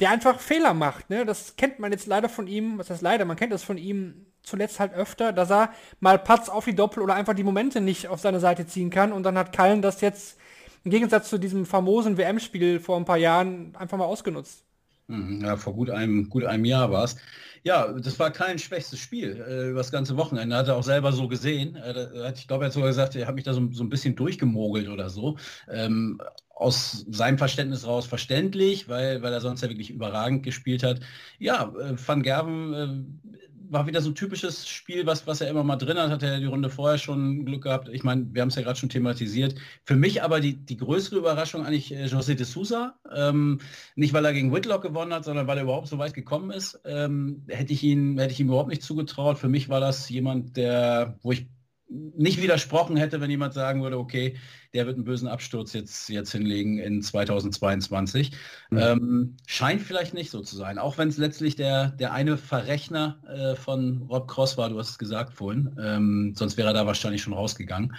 der einfach Fehler macht. Ne? Das kennt man jetzt leider von ihm, was heißt leider, man kennt das von ihm zuletzt halt öfter, dass er mal Patz auf die Doppel oder einfach die Momente nicht auf seine Seite ziehen kann und dann hat Kallen das jetzt im Gegensatz zu diesem famosen WM-Spiel vor ein paar Jahren einfach mal ausgenutzt. Mhm, ja, vor gut einem, gut einem Jahr war es. Ja, das war kein schwächstes Spiel äh, über das ganze Wochenende. Hat er auch selber so gesehen. Äh, ich glaube, er hat sogar gesagt, er hat mich da so, so ein bisschen durchgemogelt oder so. Ähm, aus seinem Verständnis raus verständlich, weil, weil er sonst ja wirklich überragend gespielt hat. Ja, äh, Van Gerven äh, war wieder so ein typisches Spiel, was, was er immer mal drin hat, hat er die Runde vorher schon Glück gehabt. Ich meine, wir haben es ja gerade schon thematisiert. Für mich aber die, die größere Überraschung eigentlich äh, José de Sousa. Ähm, nicht, weil er gegen Whitlock gewonnen hat, sondern weil er überhaupt so weit gekommen ist. Ähm, hätte, ich ihn, hätte ich ihm überhaupt nicht zugetraut. Für mich war das jemand, der, wo ich nicht widersprochen hätte, wenn jemand sagen würde, okay, der wird einen bösen Absturz jetzt, jetzt hinlegen in 2022. Mhm. Ähm, scheint vielleicht nicht so zu sein, auch wenn es letztlich der, der eine Verrechner äh, von Rob Cross war, du hast es gesagt vorhin, ähm, sonst wäre er da wahrscheinlich schon rausgegangen.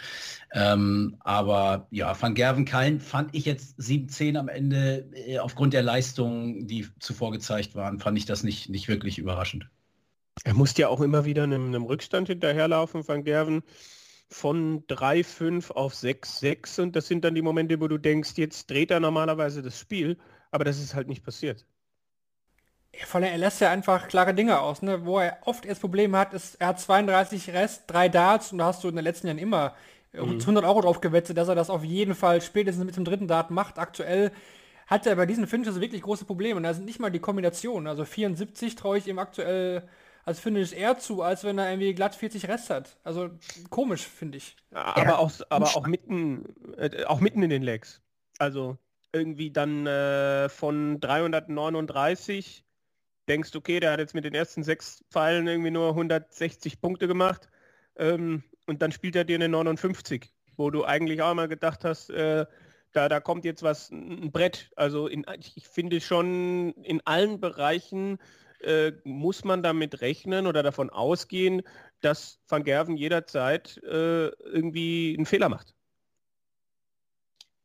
Ähm, aber ja, Van Gerven Kallen fand ich jetzt 7-10 am Ende, äh, aufgrund der Leistungen, die zuvor gezeigt waren, fand ich das nicht, nicht wirklich überraschend. Er musste ja auch immer wieder einem, einem Rückstand hinterherlaufen, Van Gerven, von 3-5 auf 6-6 und das sind dann die Momente, wo du denkst, jetzt dreht er normalerweise das Spiel, aber das ist halt nicht passiert. Von er lässt ja einfach klare Dinge aus, ne? Wo er oft erst Probleme hat, ist, er hat 32 Rest, drei Darts und da hast du in den letzten Jahren immer mhm. 100 Euro drauf gewettet, dass er das auf jeden Fall spätestens mit dem dritten Dart macht. Aktuell hat er bei diesen Finishes wirklich große Probleme und da sind nicht mal die Kombinationen. Also 74 traue ich ihm aktuell als Finish eher zu, als wenn er irgendwie glatt 40 Rest hat. Also komisch, finde ich. Aber, ja. auch, aber auch mitten, äh, auch mitten in den Legs. Also irgendwie dann äh, von 339 denkst, okay, der hat jetzt mit den ersten sechs Pfeilen irgendwie nur 160 Punkte gemacht ähm, und dann spielt er dir eine 59, wo du eigentlich auch mal gedacht hast, äh, da, da kommt jetzt was, ein Brett. Also in, ich finde schon in allen Bereichen äh, muss man damit rechnen oder davon ausgehen, dass Van Gerven jederzeit äh, irgendwie einen Fehler macht.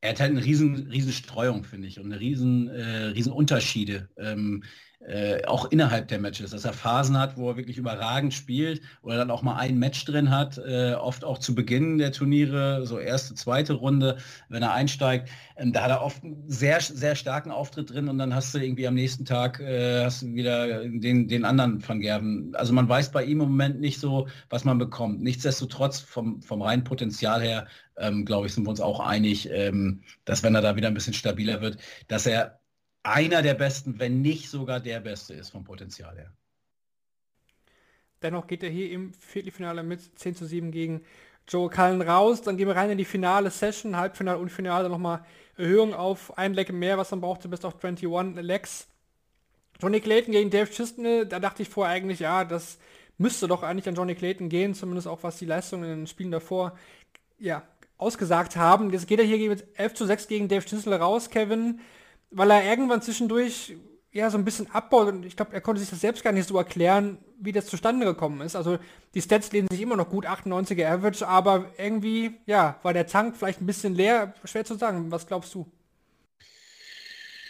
er hat halt eine riesen, riesen Streuung, finde ich, und eine riesen, äh, riesen Unterschiede. Ähm, äh, auch innerhalb der Matches, dass er Phasen hat, wo er wirklich überragend spielt oder dann auch mal ein Match drin hat, äh, oft auch zu Beginn der Turniere, so erste, zweite Runde, wenn er einsteigt, ähm, da hat er oft einen sehr, sehr starken Auftritt drin und dann hast du irgendwie am nächsten Tag äh, hast du wieder den, den anderen Van Gerven. Also man weiß bei ihm im Moment nicht so, was man bekommt. Nichtsdestotrotz vom, vom reinen Potenzial her, ähm, glaube ich, sind wir uns auch einig, ähm, dass wenn er da wieder ein bisschen stabiler wird, dass er einer der besten, wenn nicht sogar der beste ist vom Potenzial her. Dennoch geht er hier im Viertelfinale mit 10 zu 7 gegen Joe Cullen raus. Dann gehen wir rein in die finale Session, Halbfinale und Finale nochmal Erhöhung auf ein Leck mehr, was man brauchte bis auf 21 Lecks. Johnny Clayton gegen Dave Chisnell, da dachte ich vorher eigentlich, ja, das müsste doch eigentlich an Johnny Clayton gehen, zumindest auch was die Leistungen in den Spielen davor ja, ausgesagt haben. Jetzt geht er hier mit 11 zu 6 gegen Dave Chisnell raus, Kevin weil er irgendwann zwischendurch ja so ein bisschen abbaut und ich glaube, er konnte sich das selbst gar nicht so erklären, wie das zustande gekommen ist. Also die Stats lesen sich immer noch gut, 98er Average, aber irgendwie, ja, war der Tank vielleicht ein bisschen leer, schwer zu sagen. Was glaubst du?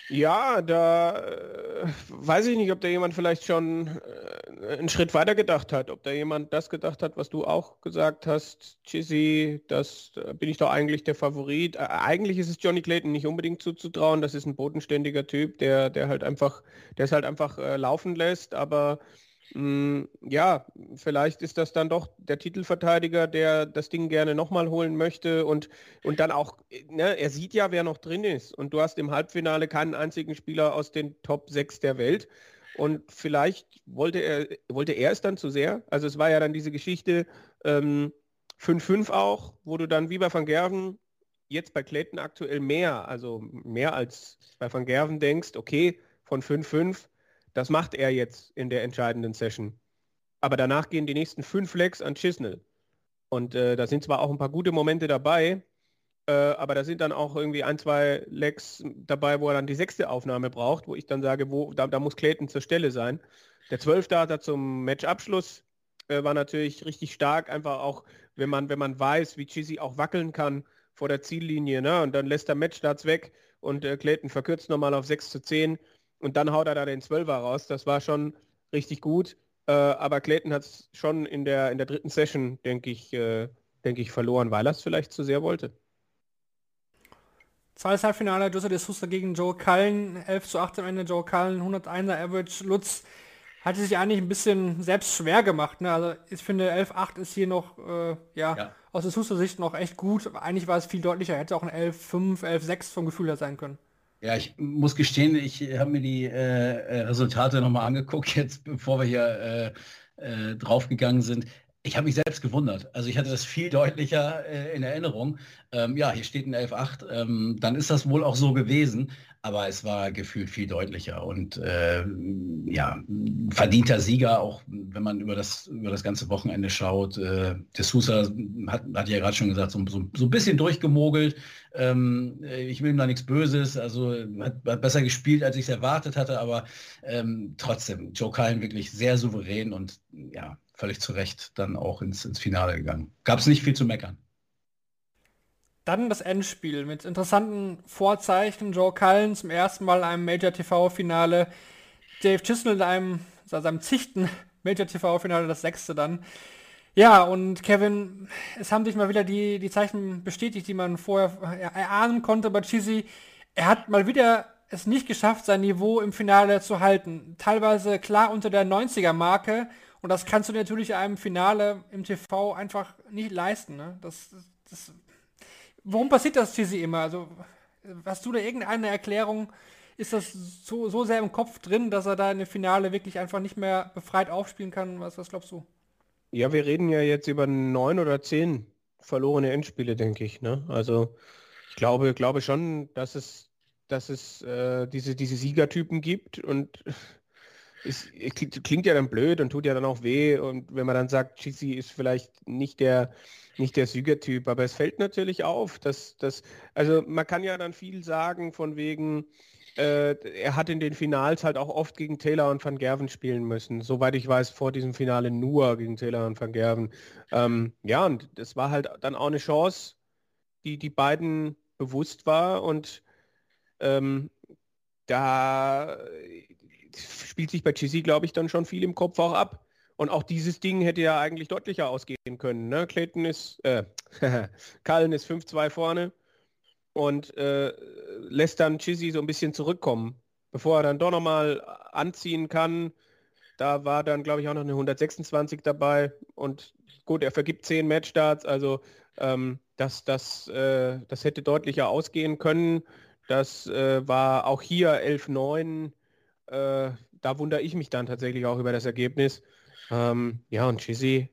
Ja, da äh, weiß ich nicht, ob da jemand vielleicht schon äh, einen Schritt weiter gedacht hat, ob da jemand das gedacht hat, was du auch gesagt hast, Chizzy, das da bin ich doch eigentlich der Favorit. Äh, eigentlich ist es Johnny Clayton nicht unbedingt zuzutrauen, das ist ein bodenständiger Typ, der, der halt einfach, der es halt einfach äh, laufen lässt, aber hm, ja, vielleicht ist das dann doch der Titelverteidiger, der das Ding gerne nochmal holen möchte und, und dann auch, ne, er sieht ja, wer noch drin ist. Und du hast im Halbfinale keinen einzigen Spieler aus den Top 6 der Welt. Und vielleicht wollte er, wollte er es dann zu sehr. Also es war ja dann diese Geschichte 5-5 ähm, auch, wo du dann wie bei Van Gerven jetzt bei Clayton aktuell mehr, also mehr als bei Van Gerven denkst, okay, von 5-5 das macht er jetzt in der entscheidenden Session. Aber danach gehen die nächsten fünf Legs an Chisnell. Und äh, da sind zwar auch ein paar gute Momente dabei, äh, aber da sind dann auch irgendwie ein, zwei Legs dabei, wo er dann die sechste Aufnahme braucht, wo ich dann sage, wo, da, da muss Clayton zur Stelle sein. Der Zwölfte zum Matchabschluss äh, war natürlich richtig stark, einfach auch, wenn man, wenn man weiß, wie Chizzy auch wackeln kann vor der Ziellinie, ne? Und dann lässt er Matchstarts weg und äh, Clayton verkürzt nochmal auf 6 zu 10 und dann haut er da den Zwölfer raus. Das war schon richtig gut. Äh, aber Clayton hat es schon in der, in der dritten Session, denke ich, äh, denke ich, verloren, weil er es vielleicht zu sehr wollte. Zweites Halbfinale, Jose de Sousa gegen Joe Cullen, 11 zu 8 am Ende, Joe Cullen, 101er Average, Lutz hatte sich eigentlich ein bisschen selbst schwer gemacht. Ne? Also ich finde 11-8 ist hier noch, äh, ja, ja, aus der Sousa Sicht noch echt gut. Eigentlich war es viel deutlicher, hätte auch ein 11-5, 11-6 vom Gefühl her sein können. Ja, ich muss gestehen, ich habe mir die äh, äh Resultate nochmal angeguckt, jetzt bevor wir hier äh, äh, draufgegangen sind. Ich habe mich selbst gewundert. Also ich hatte das viel deutlicher äh, in Erinnerung. Ähm, ja, hier steht ein 11.8. Ähm, dann ist das wohl auch so gewesen aber es war gefühlt viel deutlicher und äh, ja, verdienter Sieger, auch wenn man über das, über das ganze Wochenende schaut. Äh, De Sousa hat, hat ja gerade schon gesagt, so, so, so, ein bisschen durchgemogelt. Ähm, ich will ihm da nichts Böses, also hat, hat besser gespielt, als ich es erwartet hatte, aber ähm, trotzdem, Joe Cullen wirklich sehr souverän und ja, völlig zu Recht dann auch ins, ins Finale gegangen. Gab es nicht viel zu meckern. Dann das Endspiel mit interessanten Vorzeichen. Joe Cullen zum ersten Mal in einem Major TV-Finale. Dave Chisnell in einem, seinem zichten Major TV-Finale, das sechste dann. Ja, und Kevin, es haben sich mal wieder die, die Zeichen bestätigt, die man vorher erahnen konnte bei Chizzy. Er hat mal wieder es nicht geschafft, sein Niveau im Finale zu halten. Teilweise klar unter der 90er-Marke. Und das kannst du natürlich einem Finale im TV einfach nicht leisten. Ne? Das, das warum passiert das für sie immer? Also, hast du da irgendeine Erklärung? Ist das so, so sehr im Kopf drin, dass er da in dem Finale wirklich einfach nicht mehr befreit aufspielen kann? Was, was glaubst du? Ja, wir reden ja jetzt über neun oder zehn verlorene Endspiele, denke ich. Ne? Also ich glaube, glaube schon, dass es, dass es äh, diese, diese Siegertypen gibt und es klingt ja dann blöd und tut ja dann auch weh und wenn man dann sagt, Chisi ist vielleicht nicht der nicht der Siegertyp, aber es fällt natürlich auf, dass das, also man kann ja dann viel sagen von wegen, äh, er hat in den Finals halt auch oft gegen Taylor und Van Gerven spielen müssen. Soweit ich weiß, vor diesem Finale nur gegen Taylor und Van Gerven. Ähm, ja, und das war halt dann auch eine Chance, die die beiden bewusst war und ähm, da spielt sich bei Chizzy, glaube ich, dann schon viel im Kopf auch ab. Und auch dieses Ding hätte ja eigentlich deutlicher ausgehen können. Ne? Clayton ist, äh, Cullen ist 5-2 vorne und äh, lässt dann Chizzy so ein bisschen zurückkommen, bevor er dann doch nochmal anziehen kann. Da war dann, glaube ich, auch noch eine 126 dabei und gut, er vergibt 10 Matchstarts, also ähm, das, das, äh, das hätte deutlicher ausgehen können. Das äh, war auch hier 11-9. Äh, da wundere ich mich dann tatsächlich auch über das Ergebnis. Ähm, ja, und Chizzy,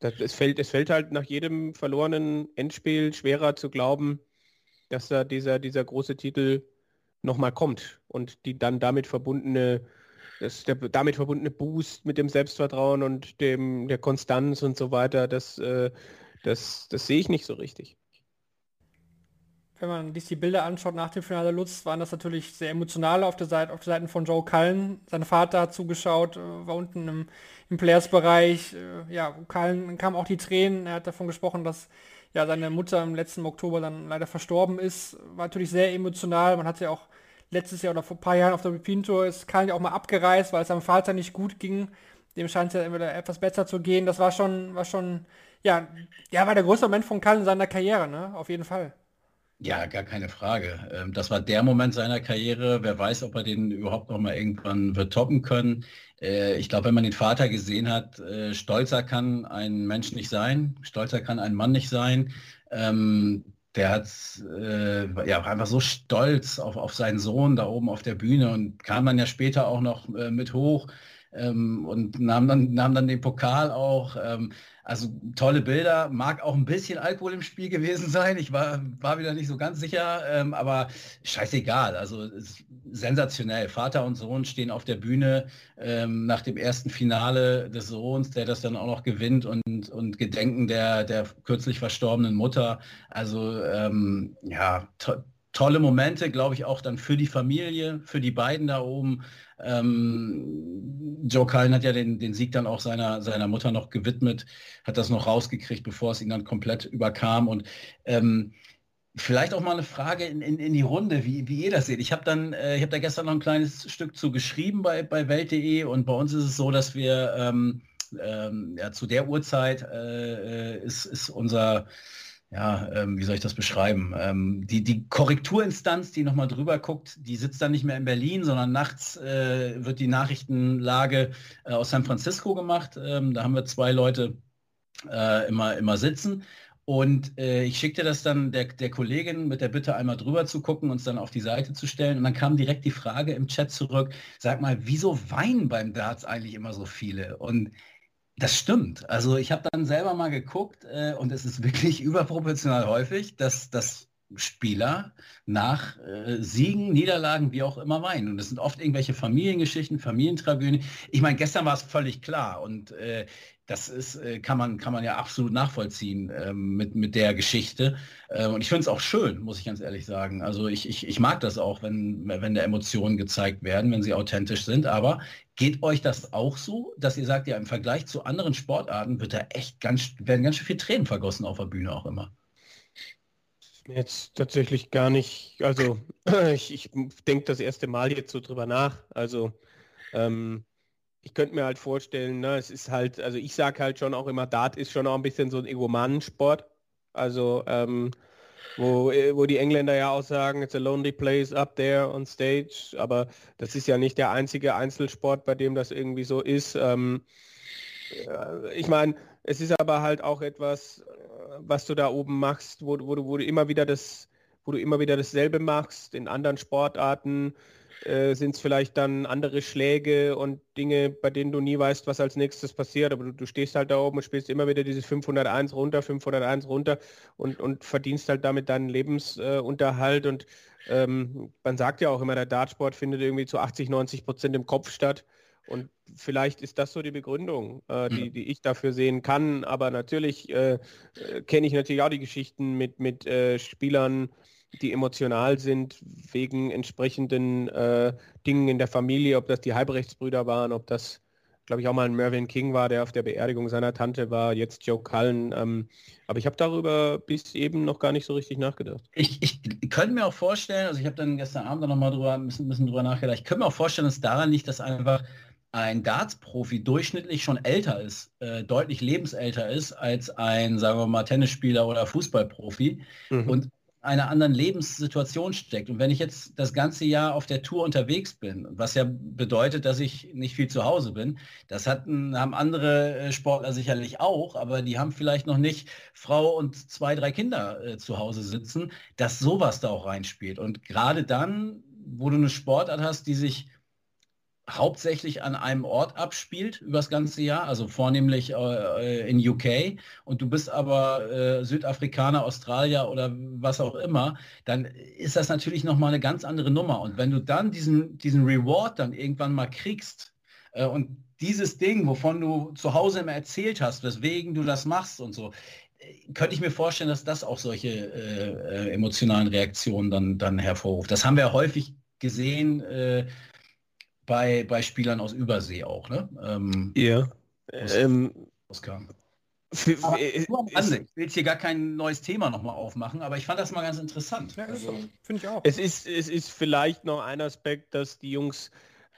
es, fällt, es fällt halt nach jedem verlorenen Endspiel schwerer zu glauben, dass da dieser, dieser große Titel nochmal kommt und die dann damit verbundene, das, der damit verbundene Boost mit dem Selbstvertrauen und dem, der Konstanz und so weiter, das, äh, das, das sehe ich nicht so richtig wenn man sich die Bilder anschaut nach dem Finale Lutz, waren das natürlich sehr emotionale auf der Seite, auf der Seite von Joe Cullen. Sein Vater hat zugeschaut, äh, war unten im, im Players-Bereich. Äh, ja, Cullen kam auch die Tränen. Er hat davon gesprochen, dass ja seine Mutter im letzten Oktober dann leider verstorben ist. War natürlich sehr emotional. Man hat ja auch letztes Jahr oder vor ein paar Jahren auf der Pinto ist Cullen ja auch mal abgereist, weil es seinem Vater nicht gut ging. Dem scheint es ja wieder etwas besser zu gehen. Das war schon, war schon, ja, ja, war der größte Moment von Cullen in seiner Karriere, ne? Auf jeden Fall. Ja, gar keine Frage. Ähm, das war der Moment seiner Karriere. Wer weiß, ob er den überhaupt noch mal irgendwann wird toppen können. Äh, ich glaube, wenn man den Vater gesehen hat, äh, stolzer kann ein Mensch nicht sein, stolzer kann ein Mann nicht sein. Ähm, der hat äh, ja einfach so stolz auf, auf seinen Sohn da oben auf der Bühne und kam dann ja später auch noch mit hoch ähm, und nahm dann, nahm dann den Pokal auch. Also tolle Bilder, mag auch ein bisschen Alkohol im Spiel gewesen sein. Ich war, war wieder nicht so ganz sicher, ähm, aber scheißegal. Also sensationell. Vater und Sohn stehen auf der Bühne ähm, nach dem ersten Finale des Sohns, der das dann auch noch gewinnt und, und Gedenken der, der kürzlich verstorbenen Mutter. Also ähm, ja, to tolle Momente, glaube ich, auch dann für die Familie, für die beiden da oben. Ähm, Joe Cullen hat ja den, den Sieg dann auch seiner, seiner Mutter noch gewidmet, hat das noch rausgekriegt, bevor es ihn dann komplett überkam. Und ähm, vielleicht auch mal eine Frage in, in, in die Runde, wie, wie ihr das seht. Ich habe dann, äh, ich habe da gestern noch ein kleines Stück zu geschrieben bei, bei Welt.de und bei uns ist es so, dass wir ähm, ähm, ja, zu der Uhrzeit äh, äh ist, ist unser ja, ähm, wie soll ich das beschreiben? Ähm, die, die Korrekturinstanz, die nochmal drüber guckt, die sitzt dann nicht mehr in Berlin, sondern nachts äh, wird die Nachrichtenlage äh, aus San Francisco gemacht. Ähm, da haben wir zwei Leute äh, immer, immer sitzen. Und äh, ich schickte das dann der, der Kollegin mit der Bitte, einmal drüber zu gucken, uns dann auf die Seite zu stellen. Und dann kam direkt die Frage im Chat zurück, sag mal, wieso weinen beim Darts eigentlich immer so viele? Und das stimmt. Also ich habe dann selber mal geguckt äh, und es ist wirklich überproportional häufig, dass, dass Spieler nach äh, Siegen, Niederlagen, wie auch immer weinen. Und es sind oft irgendwelche Familiengeschichten, Familientragödien. Ich meine, gestern war es völlig klar und äh, das ist, äh, kann, man, kann man ja absolut nachvollziehen ähm, mit, mit der Geschichte. Ähm, und ich finde es auch schön, muss ich ganz ehrlich sagen. Also ich, ich, ich mag das auch, wenn, wenn da Emotionen gezeigt werden, wenn sie authentisch sind. Aber geht euch das auch so, dass ihr sagt, ja, im Vergleich zu anderen Sportarten wird da echt ganz, werden ganz schön viel Tränen vergossen auf der Bühne auch immer? Jetzt tatsächlich gar nicht, also ich, ich denke das erste Mal jetzt so drüber nach. Also ähm, ich könnte mir halt vorstellen, ne, es ist halt, also ich sage halt schon auch immer, Dart ist schon auch ein bisschen so ein Egomanensport. Also ähm, wo, wo die Engländer ja auch sagen, it's a lonely place up there on stage, aber das ist ja nicht der einzige Einzelsport, bei dem das irgendwie so ist. Ähm, ich meine, es ist aber halt auch etwas, was du da oben machst, wo, wo, du, wo du immer wieder das, wo du immer wieder dasselbe machst in anderen Sportarten äh, sind es vielleicht dann andere Schläge und Dinge, bei denen du nie weißt, was als nächstes passiert. Aber du, du stehst halt da oben und spielst immer wieder dieses 501 runter, 501 runter und, und verdienst halt damit deinen Lebensunterhalt. Äh, und ähm, man sagt ja auch immer, der Dartsport findet irgendwie zu 80, 90 Prozent im Kopf statt. Und vielleicht ist das so die Begründung, äh, die, die ich dafür sehen kann. Aber natürlich äh, äh kenne ich natürlich auch die Geschichten mit, mit äh, Spielern, die emotional sind wegen entsprechenden äh, Dingen in der Familie, ob das die Halbrechtsbrüder waren, ob das glaube ich, auch mal ein Mervyn King war, der auf der Beerdigung seiner Tante war, jetzt Joe Cullen. Ähm, aber ich habe darüber bis eben noch gar nicht so richtig nachgedacht. Ich, ich könnte mir auch vorstellen, also ich habe dann gestern Abend noch mal drüber, ein bisschen, ein bisschen drüber nachgedacht, ich könnte mir auch vorstellen, dass daran liegt, dass einfach ein Darts-Profi durchschnittlich schon älter ist, äh, deutlich lebensälter ist als ein, sagen wir mal, Tennisspieler oder Fußballprofi mhm. und einer anderen Lebenssituation steckt. Und wenn ich jetzt das ganze Jahr auf der Tour unterwegs bin, was ja bedeutet, dass ich nicht viel zu Hause bin, das hatten, haben andere äh, Sportler sicherlich auch, aber die haben vielleicht noch nicht Frau und zwei, drei Kinder äh, zu Hause sitzen, dass sowas da auch reinspielt. Und gerade dann, wo du eine Sportart hast, die sich hauptsächlich an einem Ort abspielt über das ganze Jahr, also vornehmlich äh, in UK und du bist aber äh, Südafrikaner, Australier oder was auch immer, dann ist das natürlich nochmal eine ganz andere Nummer. Und wenn du dann diesen, diesen Reward dann irgendwann mal kriegst äh, und dieses Ding, wovon du zu Hause immer erzählt hast, weswegen du das machst und so, äh, könnte ich mir vorstellen, dass das auch solche äh, äh, emotionalen Reaktionen dann, dann hervorruft. Das haben wir häufig gesehen, äh, bei, bei Spielern aus Übersee auch, ne? Ähm, ja. Ähm, rauskam. Für, aber, ich will jetzt hier gar kein neues Thema nochmal aufmachen, aber ich fand das mal ganz interessant. Ja, also, Finde ich auch. Es ist, es ist vielleicht noch ein Aspekt, dass die Jungs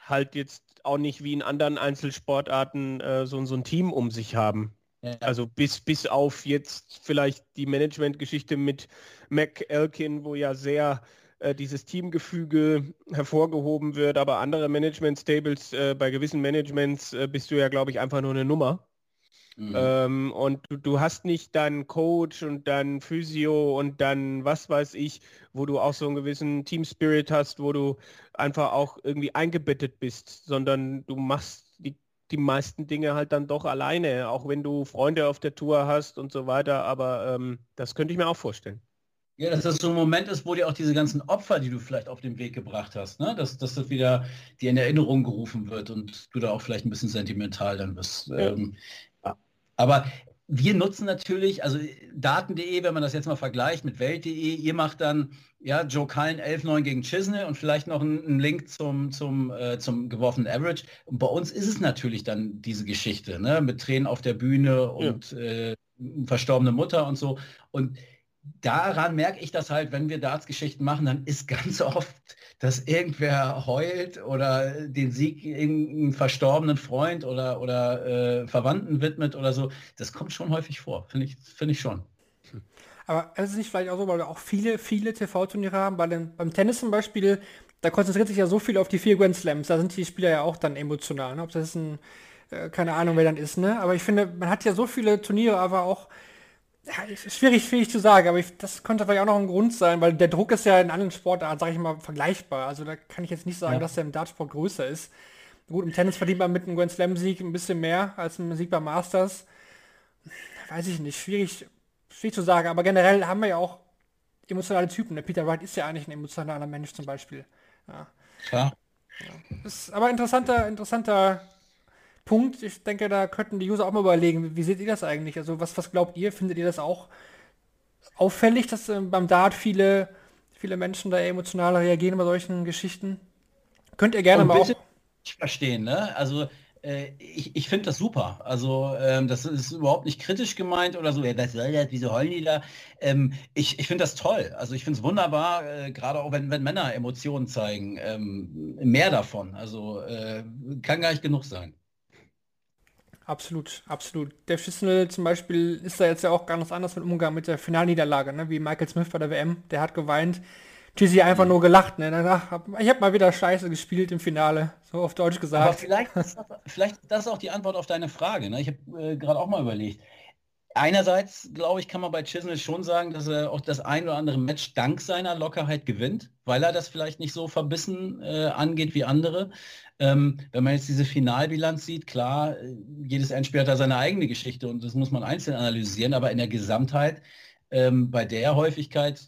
halt jetzt auch nicht wie in anderen Einzelsportarten äh, so, so ein Team um sich haben. Ja. Also bis, bis auf jetzt vielleicht die Managementgeschichte mit Mac Elkin, wo ja sehr äh, dieses Teamgefüge hervorgehoben wird, aber andere Management-Stables, äh, bei gewissen Managements äh, bist du ja, glaube ich, einfach nur eine Nummer. Mhm. Ähm, und du, du, hast nicht deinen Coach und deinen Physio und dann was weiß ich, wo du auch so einen gewissen Team-Spirit hast, wo du einfach auch irgendwie eingebettet bist, sondern du machst die, die meisten Dinge halt dann doch alleine, auch wenn du Freunde auf der Tour hast und so weiter. Aber ähm, das könnte ich mir auch vorstellen. Ja, dass das so ein Moment ist, wo dir auch diese ganzen Opfer, die du vielleicht auf den Weg gebracht hast, ne? dass, dass das wieder dir in Erinnerung gerufen wird und du da auch vielleicht ein bisschen sentimental dann bist. Ja. Ähm, ja. Aber wir nutzen natürlich, also Daten.de, wenn man das jetzt mal vergleicht mit Welt.de, ihr macht dann ja, Joe Cullen 11-9 gegen Chisney und vielleicht noch einen Link zum, zum, äh, zum geworfenen Average. Und bei uns ist es natürlich dann diese Geschichte, ne? mit Tränen auf der Bühne und ja. äh, verstorbene Mutter und so. Und daran merke ich das halt, wenn wir Darts-Geschichten machen, dann ist ganz oft, dass irgendwer heult oder den Sieg irgendeinem verstorbenen Freund oder, oder äh, Verwandten widmet oder so. Das kommt schon häufig vor, finde ich, find ich schon. Aber es ist nicht vielleicht auch so, weil wir auch viele, viele TV-Turniere haben. Bei dem, beim Tennis zum Beispiel, da konzentriert sich ja so viel auf die vier Grand Slams. Da sind die Spieler ja auch dann emotional. Ne? Ob das ein, äh, keine Ahnung, wer dann ist, ne? Aber ich finde, man hat ja so viele Turniere, aber auch ja, schwierig, schwierig zu sagen, aber ich, das könnte vielleicht auch noch ein Grund sein, weil der Druck ist ja in anderen Sportarten, sage ich mal, vergleichbar. Also da kann ich jetzt nicht sagen, ja. dass der im Dartsport größer ist. Gut, im Tennis verdient man mit einem Grand Slam-Sieg ein bisschen mehr als ein Sieg beim Masters. Weiß ich nicht, schwierig, schwierig zu sagen, aber generell haben wir ja auch emotionale Typen. Der Peter Wright ist ja eigentlich ein emotionaler Mensch zum Beispiel. Ja. ja. ja. Ist aber interessanter, interessanter Punkt. Ich denke, da könnten die User auch mal überlegen, wie seht ihr das eigentlich? Also was, was glaubt ihr? Findet ihr das auch auffällig, dass äh, beim Dart viele, viele Menschen da emotional reagieren bei solchen Geschichten? Könnt ihr gerne mal auch... verstehen, ne? Also äh, ich, ich finde das super. Also ähm, das ist überhaupt nicht kritisch gemeint oder so, ja, soll das, wieso heulen die da? Ähm, ich ich finde das toll. Also ich finde es wunderbar, äh, gerade auch wenn, wenn Männer Emotionen zeigen. Ähm, mehr davon. Also äh, kann gar nicht genug sein. Absolut, absolut. Der Schüssel zum Beispiel ist da jetzt ja auch ganz anders mit Umgang mit der Finalniederlage, ne? wie Michael Smith bei der WM. Der hat geweint. Tizzy einfach nur gelacht. Ne? Danach, ich habe mal wieder Scheiße gespielt im Finale, so auf Deutsch gesagt. Aber vielleicht ist das, vielleicht ist das auch die Antwort auf deine Frage. Ne? Ich habe äh, gerade auch mal überlegt. Einerseits, glaube ich, kann man bei Chisnell schon sagen, dass er auch das ein oder andere Match dank seiner Lockerheit gewinnt, weil er das vielleicht nicht so verbissen äh, angeht wie andere. Ähm, wenn man jetzt diese Finalbilanz sieht, klar, äh, jedes Endspiel hat da seine eigene Geschichte und das muss man einzeln analysieren, aber in der Gesamtheit, ähm, bei der Häufigkeit,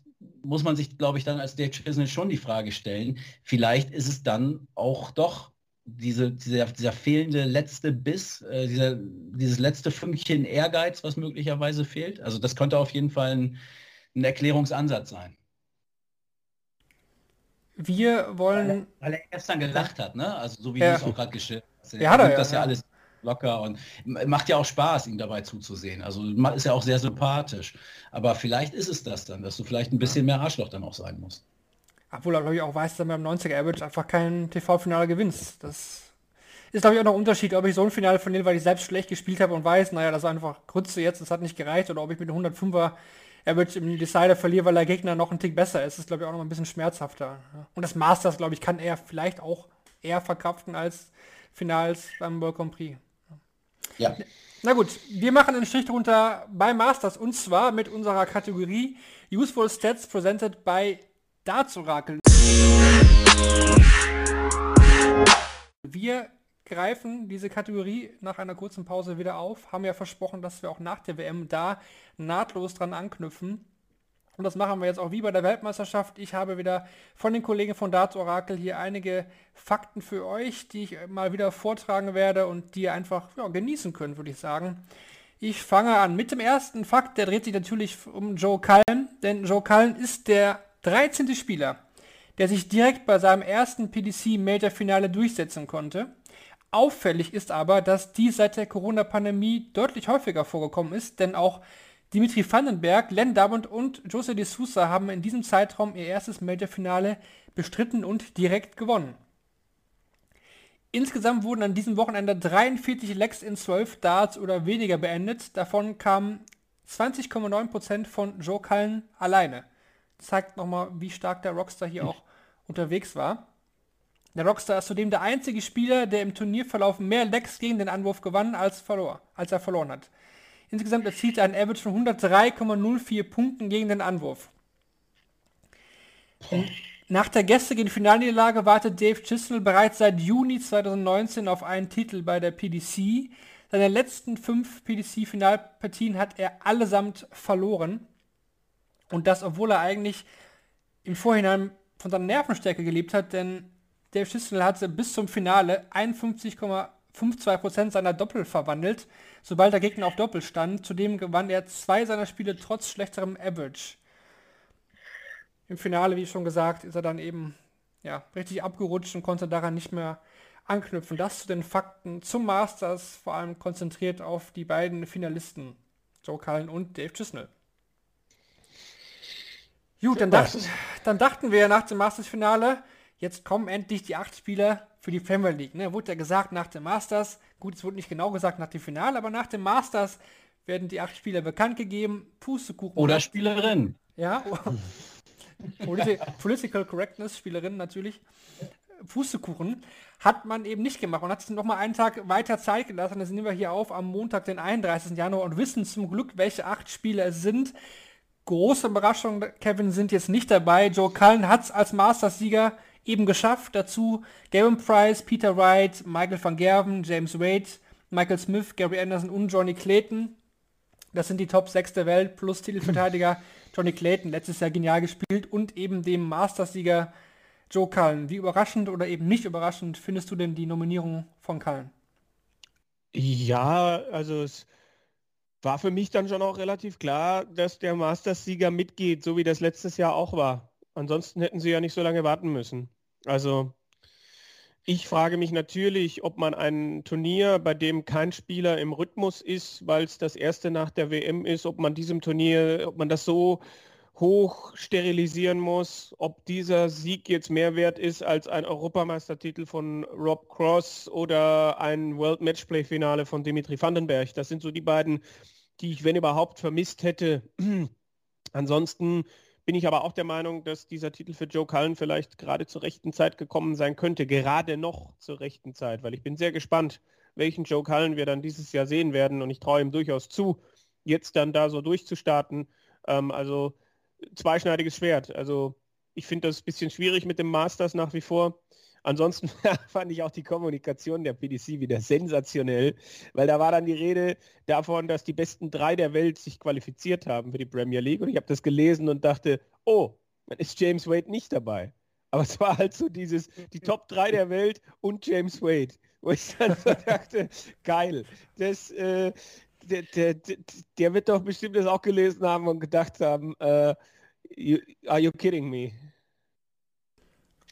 muss man sich, glaube ich, dann als Dave Chisnell schon die Frage stellen, vielleicht ist es dann auch doch diese, dieser, dieser fehlende letzte Biss, äh, dieser, dieses letzte Fünkchen Ehrgeiz, was möglicherweise fehlt. Also das könnte auf jeden Fall ein, ein Erklärungsansatz sein. Wir wollen. Weil er, weil er gestern gelacht hat, ne? Also so wie ja. du es auch gerade geschildert hast. Ja, er, das ja, ja alles locker und macht ja auch Spaß, ihm dabei zuzusehen. Also ist ja auch sehr sympathisch. Aber vielleicht ist es das dann, dass du vielleicht ein bisschen mehr Arschloch dann auch sein musst. Obwohl er, glaube ich, auch weiß, dass man beim 90er Average einfach kein TV-Finale gewinnst. Das ist, glaube ich, auch noch ein Unterschied, ob ich so ein Finale verliere, weil ich selbst schlecht gespielt habe und weiß, naja, das ist einfach Grütze jetzt, das hat nicht gereicht, oder ob ich mit einem 105er Average im Decider verliere, weil der Gegner noch ein Tick besser ist. Das ist, glaube ich, auch noch ein bisschen schmerzhafter. Und das Masters, glaube ich, kann er vielleicht auch eher verkraften als Finals beim World Grand Prix. Ja. Na gut, wir machen einen Strich drunter bei Masters und zwar mit unserer Kategorie Useful Stats presented by Darts Oracle. Wir greifen diese Kategorie nach einer kurzen Pause wieder auf, haben ja versprochen, dass wir auch nach der WM da nahtlos dran anknüpfen. Und das machen wir jetzt auch wie bei der Weltmeisterschaft. Ich habe wieder von den Kollegen von Darts Oracle hier einige Fakten für euch, die ich mal wieder vortragen werde und die ihr einfach ja, genießen könnt, würde ich sagen. Ich fange an mit dem ersten Fakt, der dreht sich natürlich um Joe Cullen, denn Joe Cullen ist der 13. Spieler, der sich direkt bei seinem ersten PDC Major Finale durchsetzen konnte. Auffällig ist aber, dass dies seit der Corona-Pandemie deutlich häufiger vorgekommen ist, denn auch Dimitri Vandenberg, Len Darmond und Jose de Sousa haben in diesem Zeitraum ihr erstes Major-Finale bestritten und direkt gewonnen. Insgesamt wurden an diesem Wochenende 43 Legs in 12 Darts oder weniger beendet. Davon kamen 20,9% von Joe Cullen alleine. Zeigt nochmal, wie stark der Rockstar hier auch unterwegs war. Der Rockstar ist zudem der einzige Spieler, der im Turnierverlauf mehr Legs gegen den Anwurf gewann, als, verlor, als er verloren hat. Insgesamt erzielte er einen Average von 103,04 Punkten gegen den Anwurf. Nach der gestrigen Finalniederlage wartet Dave Chisnell bereits seit Juni 2019 auf einen Titel bei der PDC. Seine letzten fünf PDC-Finalpartien hat er allesamt verloren. Und das, obwohl er eigentlich im Vorhinein von seiner Nervenstärke gelebt hat, denn Dave Chisnell hatte bis zum Finale 51,52% seiner Doppel verwandelt sobald der Gegner auf Doppel stand. Zudem gewann er zwei seiner Spiele trotz schlechterem Average. Im Finale, wie schon gesagt, ist er dann eben ja, richtig abgerutscht und konnte daran nicht mehr anknüpfen. Das zu den Fakten zum Masters, vor allem konzentriert auf die beiden Finalisten, Joe Cullen und Dave Chisnell. Gut, dann dachten, dann dachten wir nach dem Masters-Finale, jetzt kommen endlich die acht Spieler für die Premier League. Ne? Wurde ja gesagt nach dem Masters, Gut, es wurde nicht genau gesagt nach dem Finale, aber nach dem Masters werden die acht Spieler bekannt gegeben. Pustekuchen. Oder Spielerin. Ja. Politi Political Correctness, Spielerin natürlich. Pustekuchen hat man eben nicht gemacht. Man hat sich noch mal einen Tag weiter Zeit gelassen. Dann sind wir hier auf am Montag, den 31. Januar und wissen zum Glück, welche acht Spieler es sind. Große Überraschung, Kevin, sind jetzt nicht dabei. Joe Cullen hat es als Masters-Sieger eben geschafft. Dazu Gavin Price, Peter Wright, Michael van Gerven, James Wade, Michael Smith, Gary Anderson und Johnny Clayton. Das sind die Top 6 der Welt plus Titelverteidiger Johnny Clayton, letztes Jahr genial gespielt und eben dem Masters-Sieger Joe Cullen. Wie überraschend oder eben nicht überraschend findest du denn die Nominierung von Cullen? Ja, also es war für mich dann schon auch relativ klar, dass der Masters-Sieger mitgeht, so wie das letztes Jahr auch war. Ansonsten hätten sie ja nicht so lange warten müssen. Also ich frage mich natürlich, ob man ein Turnier, bei dem kein Spieler im Rhythmus ist, weil es das erste nach der WM ist, ob man diesem Turnier, ob man das so hoch sterilisieren muss, ob dieser Sieg jetzt mehr wert ist als ein Europameistertitel von Rob Cross oder ein World Matchplay Finale von Dimitri Vandenberg. Das sind so die beiden, die ich, wenn überhaupt, vermisst hätte. Ansonsten bin ich aber auch der Meinung, dass dieser Titel für Joe Cullen vielleicht gerade zur rechten Zeit gekommen sein könnte, gerade noch zur rechten Zeit, weil ich bin sehr gespannt, welchen Joe Cullen wir dann dieses Jahr sehen werden und ich traue ihm durchaus zu, jetzt dann da so durchzustarten. Ähm, also zweischneidiges Schwert. Also ich finde das ein bisschen schwierig mit dem Masters nach wie vor. Ansonsten fand ich auch die Kommunikation der PDC wieder sensationell, weil da war dann die Rede davon, dass die besten drei der Welt sich qualifiziert haben für die Premier League. Und ich habe das gelesen und dachte, oh, dann ist James Wade nicht dabei. Aber es war halt so dieses, die Top 3 der Welt und James Wade. Wo ich dann so dachte, geil. Das, äh, der, der, der, wird doch bestimmt das auch gelesen haben und gedacht haben, äh, you, are you kidding me?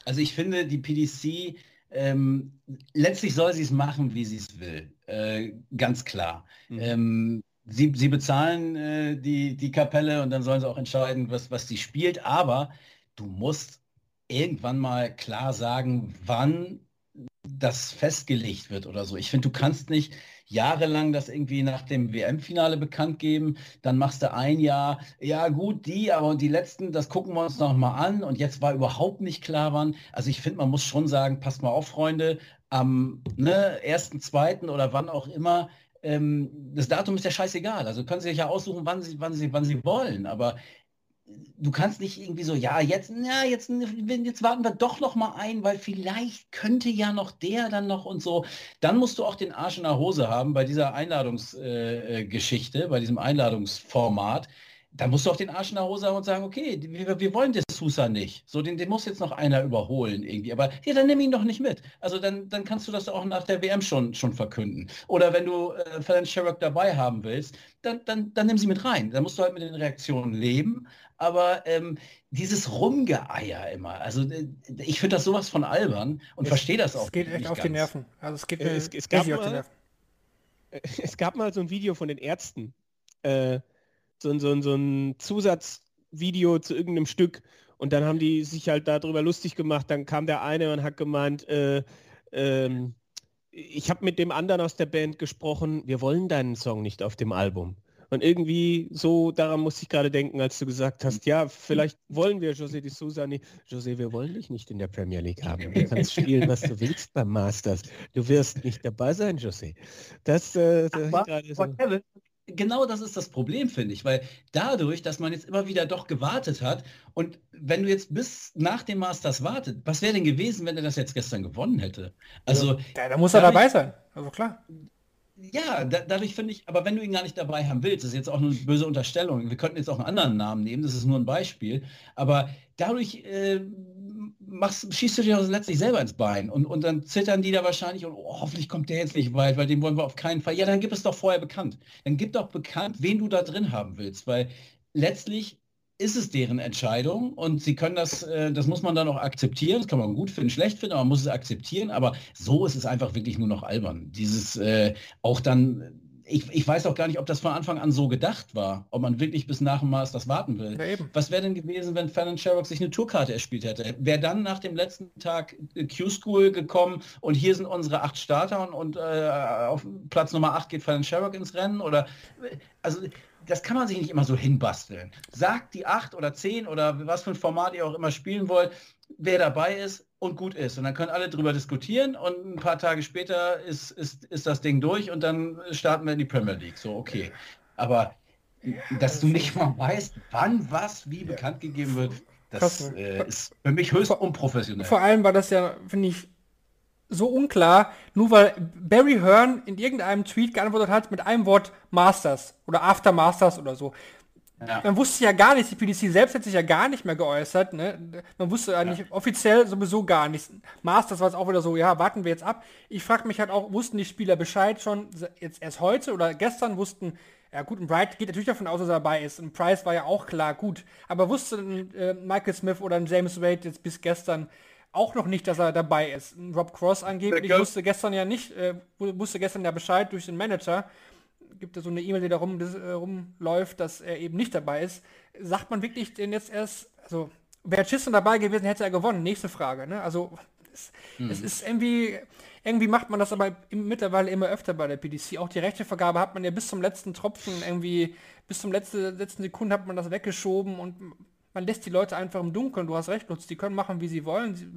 Also ich finde, die PDC ähm, letztlich soll sie es machen, wie sie es will. Äh, ganz klar. Mhm. Ähm, sie, sie bezahlen äh, die, die Kapelle und dann sollen sie auch entscheiden, was, was sie spielt. Aber du musst irgendwann mal klar sagen, wann das festgelegt wird oder so. Ich finde, du kannst nicht jahrelang das irgendwie nach dem WM-Finale bekannt geben, dann machst du ein Jahr, ja gut, die, aber die letzten, das gucken wir uns noch mal an und jetzt war überhaupt nicht klar, wann. Also ich finde, man muss schon sagen, passt mal auf, Freunde, am ne, ersten, zweiten oder wann auch immer, ähm, das Datum ist ja scheißegal. Also können Sie sich ja aussuchen, wann Sie, wann Sie, wann Sie wollen. Aber du kannst nicht irgendwie so, ja, jetzt, ja, jetzt, jetzt warten wir doch noch mal ein, weil vielleicht könnte ja noch der dann noch und so. Dann musst du auch den Arsch in der Hose haben bei dieser Einladungsgeschichte, äh, bei diesem Einladungsformat dann musst du auch den Arsch in der Hose haben und sagen, okay, wir, wir wollen den Sousa nicht. So, den, den muss jetzt noch einer überholen irgendwie. Aber ja, dann nimm ihn doch nicht mit. Also dann, dann kannst du das auch nach der WM schon, schon verkünden. Oder wenn du äh, Fallon Sherrock dabei haben willst, dann, dann, dann nimm sie mit rein. Dann musst du halt mit den Reaktionen leben. Aber ähm, dieses Rumgeeier immer, also äh, ich finde das sowas von albern und verstehe das auch. Es geht echt auf ganz. die Nerven. Also es geht äh, es, es gab mal, auf die Nerven. Es gab mal so ein Video von den Ärzten. Äh, so, so, so ein Zusatzvideo zu irgendeinem Stück und dann haben die sich halt darüber lustig gemacht. Dann kam der eine und hat gemeint, äh, ähm, ich habe mit dem anderen aus der Band gesprochen, wir wollen deinen Song nicht auf dem Album. Und irgendwie so daran musste ich gerade denken, als du gesagt hast, ja, vielleicht wollen wir José de Sousa nicht. José, wir wollen dich nicht in der Premier League haben. Du kannst spielen, was du willst beim Masters. Du wirst nicht dabei sein, José. Das, äh, das aber, so. Kevin, genau das ist das Problem, finde ich, weil dadurch, dass man jetzt immer wieder doch gewartet hat und wenn du jetzt bis nach dem Masters wartet, was wäre denn gewesen, wenn er das jetzt gestern gewonnen hätte? Also ja, da muss er dabei sein, also klar. Ja, da, dadurch finde ich, aber wenn du ihn gar nicht dabei haben willst, das ist jetzt auch eine böse Unterstellung. Wir könnten jetzt auch einen anderen Namen nehmen, das ist nur ein Beispiel. Aber dadurch äh, machst, schießt du dir letztlich selber ins Bein und, und dann zittern die da wahrscheinlich und oh, hoffentlich kommt der jetzt nicht weit, weil den wollen wir auf keinen Fall. Ja, dann gib es doch vorher bekannt. Dann gib doch bekannt, wen du da drin haben willst, weil letztlich ist es deren Entscheidung und sie können das, äh, das muss man dann auch akzeptieren. Das kann man gut finden, schlecht finden, aber man muss es akzeptieren. Aber so ist es einfach wirklich nur noch albern. Dieses äh, auch dann ich, ich, weiß auch gar nicht, ob das von Anfang an so gedacht war, ob man wirklich bis nach dem Masters warten will. Ja, Was wäre denn gewesen, wenn Fallon Sherrock sich eine Tourkarte erspielt hätte? Wäre dann nach dem letzten Tag äh, Q-School gekommen und hier sind unsere acht Starter und, und äh, auf Platz Nummer acht geht Fallon Sherrock ins Rennen? Oder also das kann man sich nicht immer so hinbasteln. Sagt die acht oder zehn oder was für ein Format ihr auch immer spielen wollt, wer dabei ist und gut ist. Und dann können alle drüber diskutieren und ein paar Tage später ist, ist, ist das Ding durch und dann starten wir in die Premier League. So, okay. Aber dass du nicht mal weißt, wann was wie bekannt gegeben wird, das äh, ist für mich höchst unprofessionell. Vor allem war das ja, finde ich, so unklar, nur weil Barry Hearn in irgendeinem Tweet geantwortet hat mit einem Wort Masters oder After Masters oder so. Ja. Man wusste ja gar nicht, die PDC selbst hat sich ja gar nicht mehr geäußert. Ne? Man wusste ja nicht offiziell sowieso gar nichts. Masters war es auch wieder so, ja, warten wir jetzt ab. Ich frage mich halt auch, wussten die Spieler Bescheid schon jetzt erst heute oder gestern wussten, ja gut, ein Bright geht natürlich davon aus, dass er dabei ist. Ein Price war ja auch klar, gut. Aber wusste ein, äh, Michael Smith oder ein James Wade jetzt bis gestern auch noch nicht, dass er dabei ist. Ein Rob Cross angeblich wusste gestern ja nicht, äh, wusste gestern ja Bescheid durch den Manager gibt es so eine E-Mail, die da rum, das, äh, rumläuft, dass er eben nicht dabei ist. Sagt man wirklich denn jetzt erst, also wäre Chisholm dabei gewesen, hätte er gewonnen? Nächste Frage. Ne? Also es, mhm. es, ist irgendwie, irgendwie macht man das aber mittlerweile immer öfter bei der PDC. Auch die Rechtevergabe hat man ja bis zum letzten Tropfen irgendwie, bis zum letzten, letzten Sekunden hat man das weggeschoben und man lässt die Leute einfach im Dunkeln. Du hast recht, Lutz, die können machen, wie sie wollen. Sie,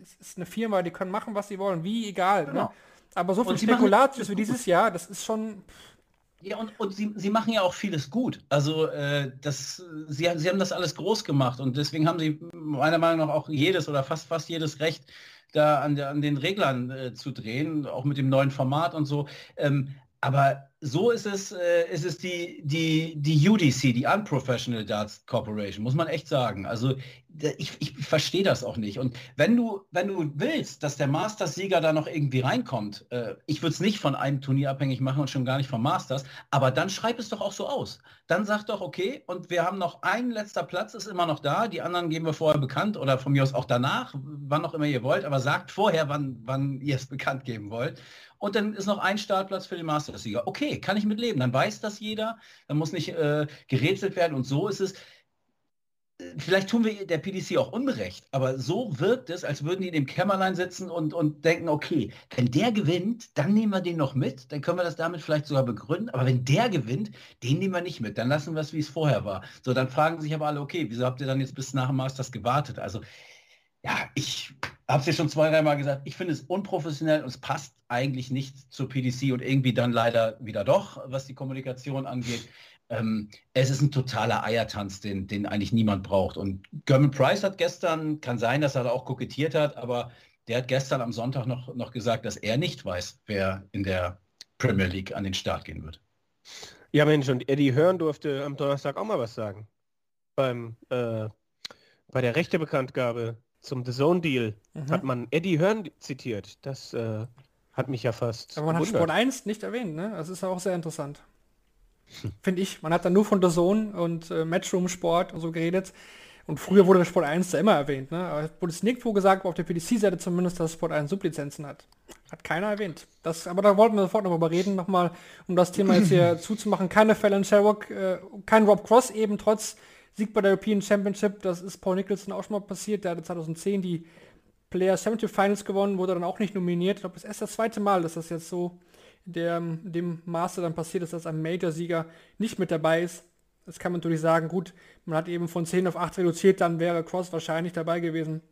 es ist eine Firma, die können machen, was sie wollen, wie egal. Ne? Genau. Ne? Aber so viel Spekulatius wie dieses Jahr, das ist schon. Ja, und, und sie, sie machen ja auch vieles gut. Also äh, das, sie, sie haben das alles groß gemacht und deswegen haben sie meiner Meinung nach auch jedes oder fast fast jedes Recht, da an, der, an den Reglern äh, zu drehen, auch mit dem neuen Format und so. Ähm, aber so ist es, äh, ist es die, die, die UDC, die Unprofessional Darts Corporation, muss man echt sagen. Also ich, ich verstehe das auch nicht. Und wenn du, wenn du willst, dass der Masters-Sieger da noch irgendwie reinkommt, äh, ich würde es nicht von einem Turnier abhängig machen und schon gar nicht vom Masters, aber dann schreib es doch auch so aus. Dann sag doch, okay, und wir haben noch einen letzter Platz, ist immer noch da, die anderen geben wir vorher bekannt oder von mir aus auch danach, wann auch immer ihr wollt, aber sagt vorher, wann, wann ihr es bekannt geben wollt und dann ist noch ein Startplatz für den Masters-Sieger. Okay, kann ich mitleben. Dann weiß das jeder. Dann muss nicht äh, gerätselt werden. Und so ist es. Vielleicht tun wir der PDC auch unrecht, aber so wirkt es, als würden die in dem Kämmerlein sitzen und, und denken, okay, wenn der gewinnt, dann nehmen wir den noch mit, dann können wir das damit vielleicht sogar begründen, aber wenn der gewinnt, den nehmen wir nicht mit, dann lassen wir es, wie es vorher war. So, dann fragen sich aber alle, okay, wieso habt ihr dann jetzt bis nach dem Masters gewartet? Also, ja, ich habe es ja schon zwei, dreimal gesagt, ich finde es unprofessionell und es passt eigentlich nicht zur PDC und irgendwie dann leider wieder doch, was die Kommunikation angeht. Ähm, es ist ein totaler Eiertanz, den, den eigentlich niemand braucht. Und German Price hat gestern, kann sein, dass er da auch kokettiert hat, aber der hat gestern am Sonntag noch, noch gesagt, dass er nicht weiß, wer in der Premier League an den Start gehen wird. Ja, Mensch, und Eddie Hören durfte am Donnerstag auch mal was sagen. Beim, äh, bei der Rechtebekanntgabe zum The Zone Deal mhm. hat man Eddie Hearn zitiert. Das äh, hat mich ja fast. Aber man gewundert. hat Sport 1 nicht erwähnt, ne? Das ist auch sehr interessant. Finde ich. Man hat dann nur von The Zone und äh, Matchroom Sport und so geredet. Und früher wurde der Sport 1 da immer erwähnt, ne? Aber es wurde es nirgendwo gesagt, auf der PDC-Seite zumindest, dass Sport 1 Sublizenzen hat. Hat keiner erwähnt. Das, aber da wollten wir sofort noch drüber reden, nochmal, um das Thema jetzt hier zuzumachen. Keine Fallon Sherrock, äh, kein Rob Cross eben, trotz Sieg bei der European Championship, das ist Paul Nicholson auch schon mal passiert. Der hatte 2010 die Player Championship Finals gewonnen, wurde dann auch nicht nominiert. Ich glaube, das ist erst das zweite Mal, dass das jetzt so der, dem Maße dann passiert ist, dass ein Major-Sieger nicht mit dabei ist. Das kann man natürlich sagen, gut, man hat eben von 10 auf 8 reduziert, dann wäre Cross wahrscheinlich dabei gewesen.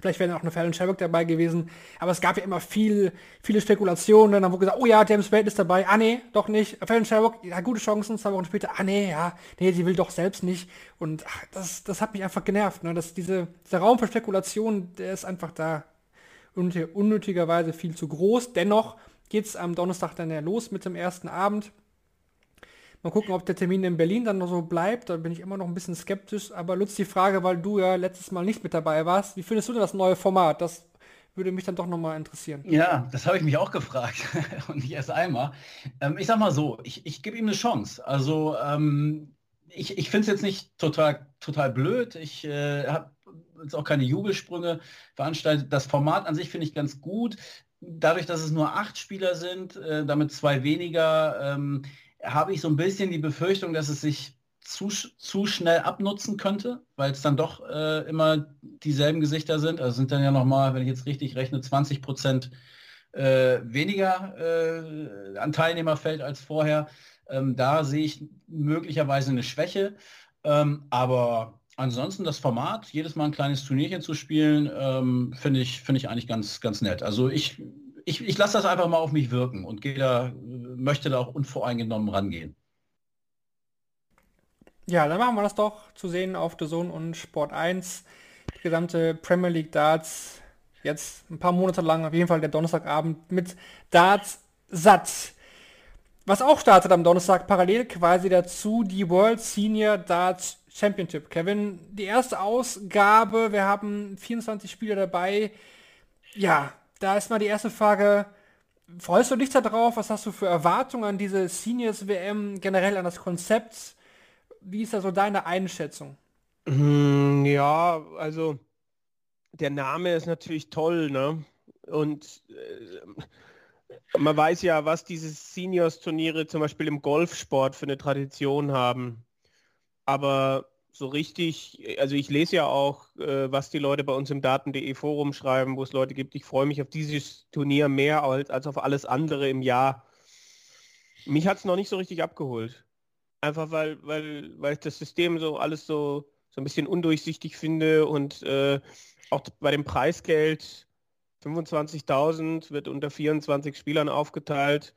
Vielleicht wäre auch eine Fallon Sherrock dabei gewesen. Aber es gab ja immer viel, viele Spekulationen. Dann wurde gesagt, oh ja, James Wade ist dabei. Ah nee, doch nicht. Fallon Sherrock, ja, gute Chancen. Zwei Wochen später, ah nee, ja, nee, sie will doch selbst nicht. Und ach, das, das hat mich einfach genervt. Ne? Dass diese, dieser Raum für Spekulation, der ist einfach da unnötigerweise viel zu groß. Dennoch geht es am Donnerstag dann ja los mit dem ersten Abend. Mal gucken, ob der Termin in Berlin dann noch so bleibt. Da bin ich immer noch ein bisschen skeptisch. Aber Lutz, die Frage, weil du ja letztes Mal nicht mit dabei warst. Wie findest du denn das neue Format? Das würde mich dann doch nochmal interessieren. Ja, das habe ich mich auch gefragt. Und nicht erst einmal. Ähm, ich sag mal so, ich, ich gebe ihm eine Chance. Also ähm, ich, ich finde es jetzt nicht total, total blöd. Ich äh, habe jetzt auch keine Jubelsprünge veranstaltet. Das Format an sich finde ich ganz gut. Dadurch, dass es nur acht Spieler sind, äh, damit zwei weniger, ähm, habe ich so ein bisschen die Befürchtung, dass es sich zu, zu schnell abnutzen könnte, weil es dann doch äh, immer dieselben Gesichter sind. Also sind dann ja nochmal, wenn ich jetzt richtig rechne, 20 Prozent äh, weniger äh, an Teilnehmerfeld als vorher. Ähm, da sehe ich möglicherweise eine Schwäche. Ähm, aber ansonsten das Format, jedes Mal ein kleines Turnierchen zu spielen, ähm, finde ich, finde ich eigentlich ganz, ganz nett. Also ich ich, ich lasse das einfach mal auf mich wirken und gehe da, möchte da auch unvoreingenommen rangehen. Ja, dann machen wir das doch zu sehen auf The Zone und Sport 1. Die gesamte Premier League Darts jetzt ein paar Monate lang, auf jeden Fall der Donnerstagabend mit Darts satt. Was auch startet am Donnerstag parallel quasi dazu die World Senior Darts Championship. Kevin, die erste Ausgabe, wir haben 24 Spieler dabei. Ja, da ist mal die erste Frage, freust du dich da drauf? Was hast du für Erwartungen an diese Seniors WM, generell an das Konzept? Wie ist da so deine Einschätzung? Hm, ja, also der Name ist natürlich toll, ne? Und äh, man weiß ja, was diese Seniors-Turniere zum Beispiel im Golfsport für eine Tradition haben. Aber so richtig, also ich lese ja auch, äh, was die Leute bei uns im Daten.de Forum schreiben, wo es Leute gibt. Ich freue mich auf dieses Turnier mehr als, als auf alles andere im Jahr. Mich hat es noch nicht so richtig abgeholt. Einfach weil, weil, weil ich das System so alles so, so ein bisschen undurchsichtig finde und äh, auch bei dem Preisgeld 25.000 wird unter 24 Spielern aufgeteilt.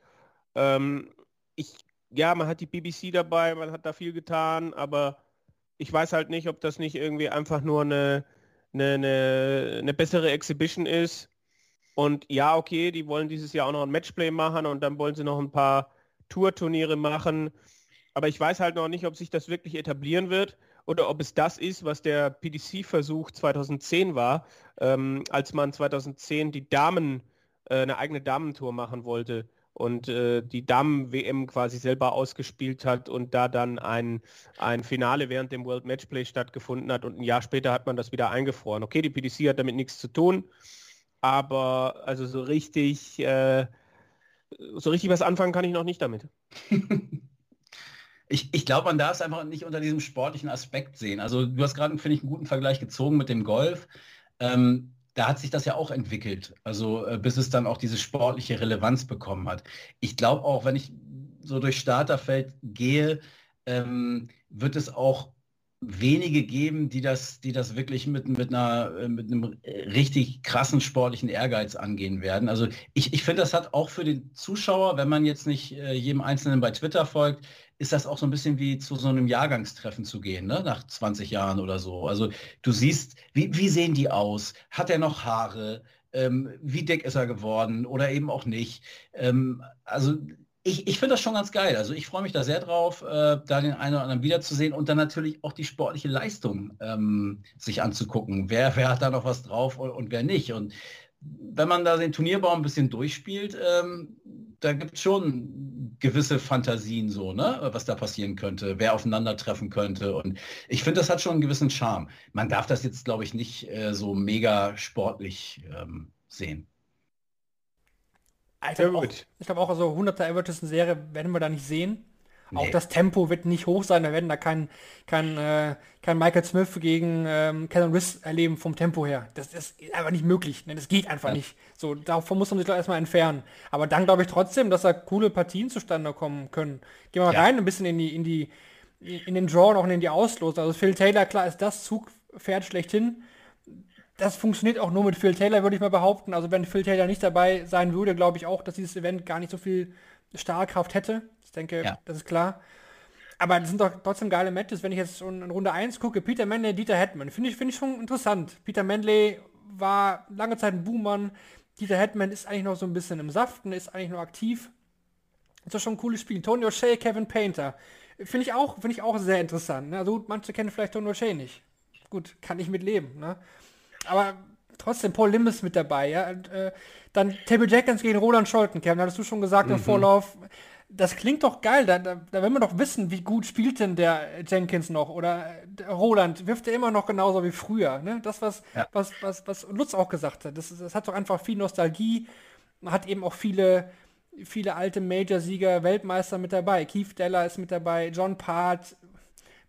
Ähm, ich, ja, man hat die BBC dabei, man hat da viel getan, aber ich weiß halt nicht, ob das nicht irgendwie einfach nur eine, eine, eine, eine bessere Exhibition ist. Und ja, okay, die wollen dieses Jahr auch noch ein Matchplay machen und dann wollen sie noch ein paar Tourturniere machen. Aber ich weiß halt noch nicht, ob sich das wirklich etablieren wird oder ob es das ist, was der PDC-Versuch 2010 war, ähm, als man 2010 die Damen, äh, eine eigene Damentour machen wollte und äh, die Damen-WM quasi selber ausgespielt hat und da dann ein, ein Finale während dem World Matchplay stattgefunden hat und ein Jahr später hat man das wieder eingefroren. Okay, die PDC hat damit nichts zu tun, aber also so richtig, äh, so richtig was anfangen kann ich noch nicht damit. Ich, ich glaube, man darf es einfach nicht unter diesem sportlichen Aspekt sehen. Also du hast gerade, finde ich, einen guten Vergleich gezogen mit dem Golf. Ähm, da hat sich das ja auch entwickelt, also äh, bis es dann auch diese sportliche Relevanz bekommen hat. Ich glaube auch, wenn ich so durch Starterfeld gehe, ähm, wird es auch wenige geben, die das, die das wirklich mit, mit, einer, äh, mit einem richtig krassen sportlichen Ehrgeiz angehen werden. Also ich, ich finde, das hat auch für den Zuschauer, wenn man jetzt nicht äh, jedem Einzelnen bei Twitter folgt, ist das auch so ein bisschen wie zu so einem Jahrgangstreffen zu gehen, ne? nach 20 Jahren oder so. Also du siehst, wie, wie sehen die aus? Hat er noch Haare? Ähm, wie dick ist er geworden oder eben auch nicht? Ähm, also ich, ich finde das schon ganz geil. Also ich freue mich da sehr drauf, äh, da den einen oder anderen wiederzusehen und dann natürlich auch die sportliche Leistung ähm, sich anzugucken. Wer, wer hat da noch was drauf und, und, wer nicht? Und wenn man da den Turnierbaum ein bisschen durchspielt, ähm, da gibt es schon gewisse Fantasien so, ne, was da passieren könnte, wer aufeinandertreffen könnte. Und ich finde, das hat schon einen gewissen Charme. Man darf das jetzt, glaube ich, nicht äh, so mega sportlich ähm, sehen. Ich glaube auch, glaub auch, also 100er Everton-Serie werden wir da nicht sehen. Nee. Auch das Tempo wird nicht hoch sein. Wir werden da kein, kein, äh, kein Michael Smith gegen ähm, Kellen Riss erleben vom Tempo her. Das, das ist einfach nicht möglich. Ne? Das geht einfach ja. nicht. So, davon muss man sich doch erstmal entfernen. Aber dann glaube ich trotzdem, dass da coole Partien zustande kommen können. Gehen wir mal ja. rein, ein bisschen in die, in die, in den Draw und auch in die Auslos. Also Phil Taylor, klar, ist das Zugpferd schlechthin das funktioniert auch nur mit Phil Taylor, würde ich mal behaupten. Also wenn Phil Taylor nicht dabei sein würde, glaube ich auch, dass dieses Event gar nicht so viel Stahlkraft hätte. Ich denke, ja. das ist klar. Aber das sind doch trotzdem geile Matches. Wenn ich jetzt schon in Runde 1 gucke, Peter Manley, Dieter Hetman, finde ich, find ich schon interessant. Peter Manley war lange Zeit ein Boommann. Dieter Hetman ist eigentlich noch so ein bisschen im Saften, ist eigentlich noch aktiv. Das ist schon ein cooles Spiel. Tony O'Shea, Kevin Painter. Finde ich auch, finde ich auch sehr interessant. Ne? Also manche kennen vielleicht Tony O'Shea nicht. Gut, kann ich mit leben. Ne? Aber trotzdem Paul Lim ist mit dabei, ja. Und, äh, dann Table Jenkins gegen Roland Scholtenkerm, da hattest du schon gesagt mhm. im Vorlauf. Das klingt doch geil, da, da, da will man doch wissen, wie gut spielt denn der Jenkins noch oder äh, Roland, wirft er immer noch genauso wie früher, ne? Das, was, ja. was, was, was Lutz auch gesagt hat, das, das hat doch einfach viel Nostalgie, man hat eben auch viele, viele alte Major-Sieger, Weltmeister mit dabei. Keith Deller ist mit dabei, John Part,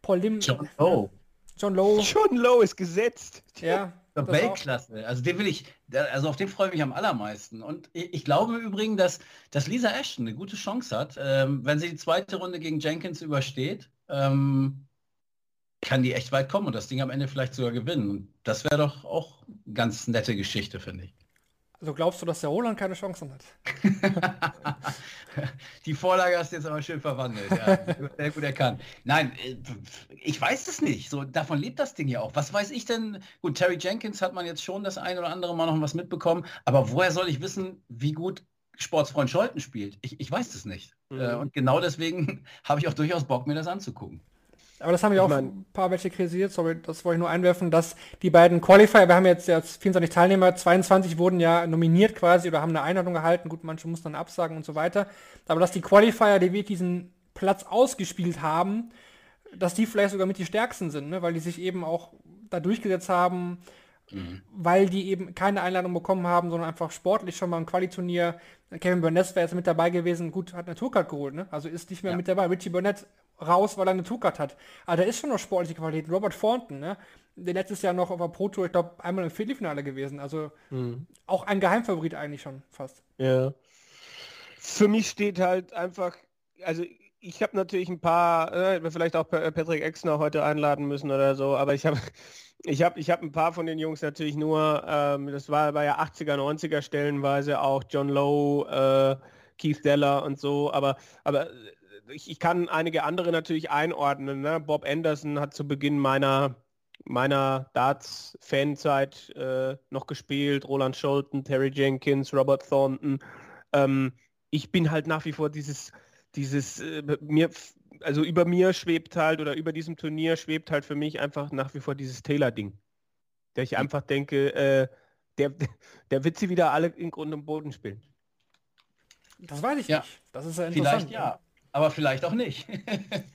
Paul Lim. John Lowe. John Lowe. John Lowe ist gesetzt. Ja. Weltklasse. Also den will ich, also auf den freue ich mich am allermeisten. Und ich, ich glaube übrigens, dass, dass Lisa Ashton eine gute Chance hat, ähm, wenn sie die zweite Runde gegen Jenkins übersteht, ähm, kann die echt weit kommen und das Ding am Ende vielleicht sogar gewinnen. Und das wäre doch auch eine ganz nette Geschichte, finde ich. Also glaubst du, dass der Roland keine Chancen hat? Die Vorlage hast du jetzt aber schön verwandelt. Ja, sehr gut erkannt. Nein, äh, ich weiß es nicht. So, davon lebt das Ding ja auch. Was weiß ich denn? Gut, Terry Jenkins hat man jetzt schon das ein oder andere Mal noch was mitbekommen. Aber woher soll ich wissen, wie gut Sportsfreund Scholten spielt? Ich, ich weiß es nicht. Mhm. Äh, und genau deswegen habe ich auch durchaus Bock, mir das anzugucken. Aber das haben wir auch mein, ein paar welche kritisiert, sorry, das wollte ich nur einwerfen, dass die beiden Qualifier, wir haben jetzt, jetzt 24 Teilnehmer, 22 wurden ja nominiert quasi oder haben eine Einladung gehalten, gut, manche mussten dann absagen und so weiter, aber dass die Qualifier, die wirklich diesen Platz ausgespielt haben, dass die vielleicht sogar mit die stärksten sind, ne? weil die sich eben auch da durchgesetzt haben, mhm. weil die eben keine Einladung bekommen haben, sondern einfach sportlich schon mal ein Qualiturnier. Kevin Burnett wäre jetzt mit dabei gewesen, gut, hat eine Tourcard geholt, ne? also ist nicht mehr ja. mit dabei. Richie Burnett raus, weil er eine Tourcard hat. Aber der ist schon noch sportliche Qualität. Robert Thornton, ne? der letztes Jahr noch auf der Pro Tour, ich glaube, einmal im Viertelfinale gewesen. Also mhm. auch ein Geheimfavorit eigentlich schon fast. Ja. Für mich steht halt einfach, also ich habe natürlich ein paar, äh, vielleicht auch Patrick Exner heute einladen müssen oder so, aber ich habe ich habe ich hab ein paar von den Jungs natürlich nur, ähm, das war, war ja 80er, 90er stellenweise auch John Lowe, äh, Keith Deller und so, aber, aber ich, ich kann einige andere natürlich einordnen. Ne? Bob Anderson hat zu Beginn meiner meiner Darts-Fanzeit äh, noch gespielt, Roland Scholten, Terry Jenkins, Robert Thornton. Ähm, ich bin halt nach wie vor dieses, dieses äh, mir, also über mir schwebt halt oder über diesem Turnier schwebt halt für mich einfach nach wie vor dieses Taylor-Ding. Der ich einfach denke, äh, der, der wird sie wieder alle in Grund und Boden spielen. Das weiß ich Ja. nicht. Das ist ja interessant. Vielleicht ja, aber vielleicht auch nicht.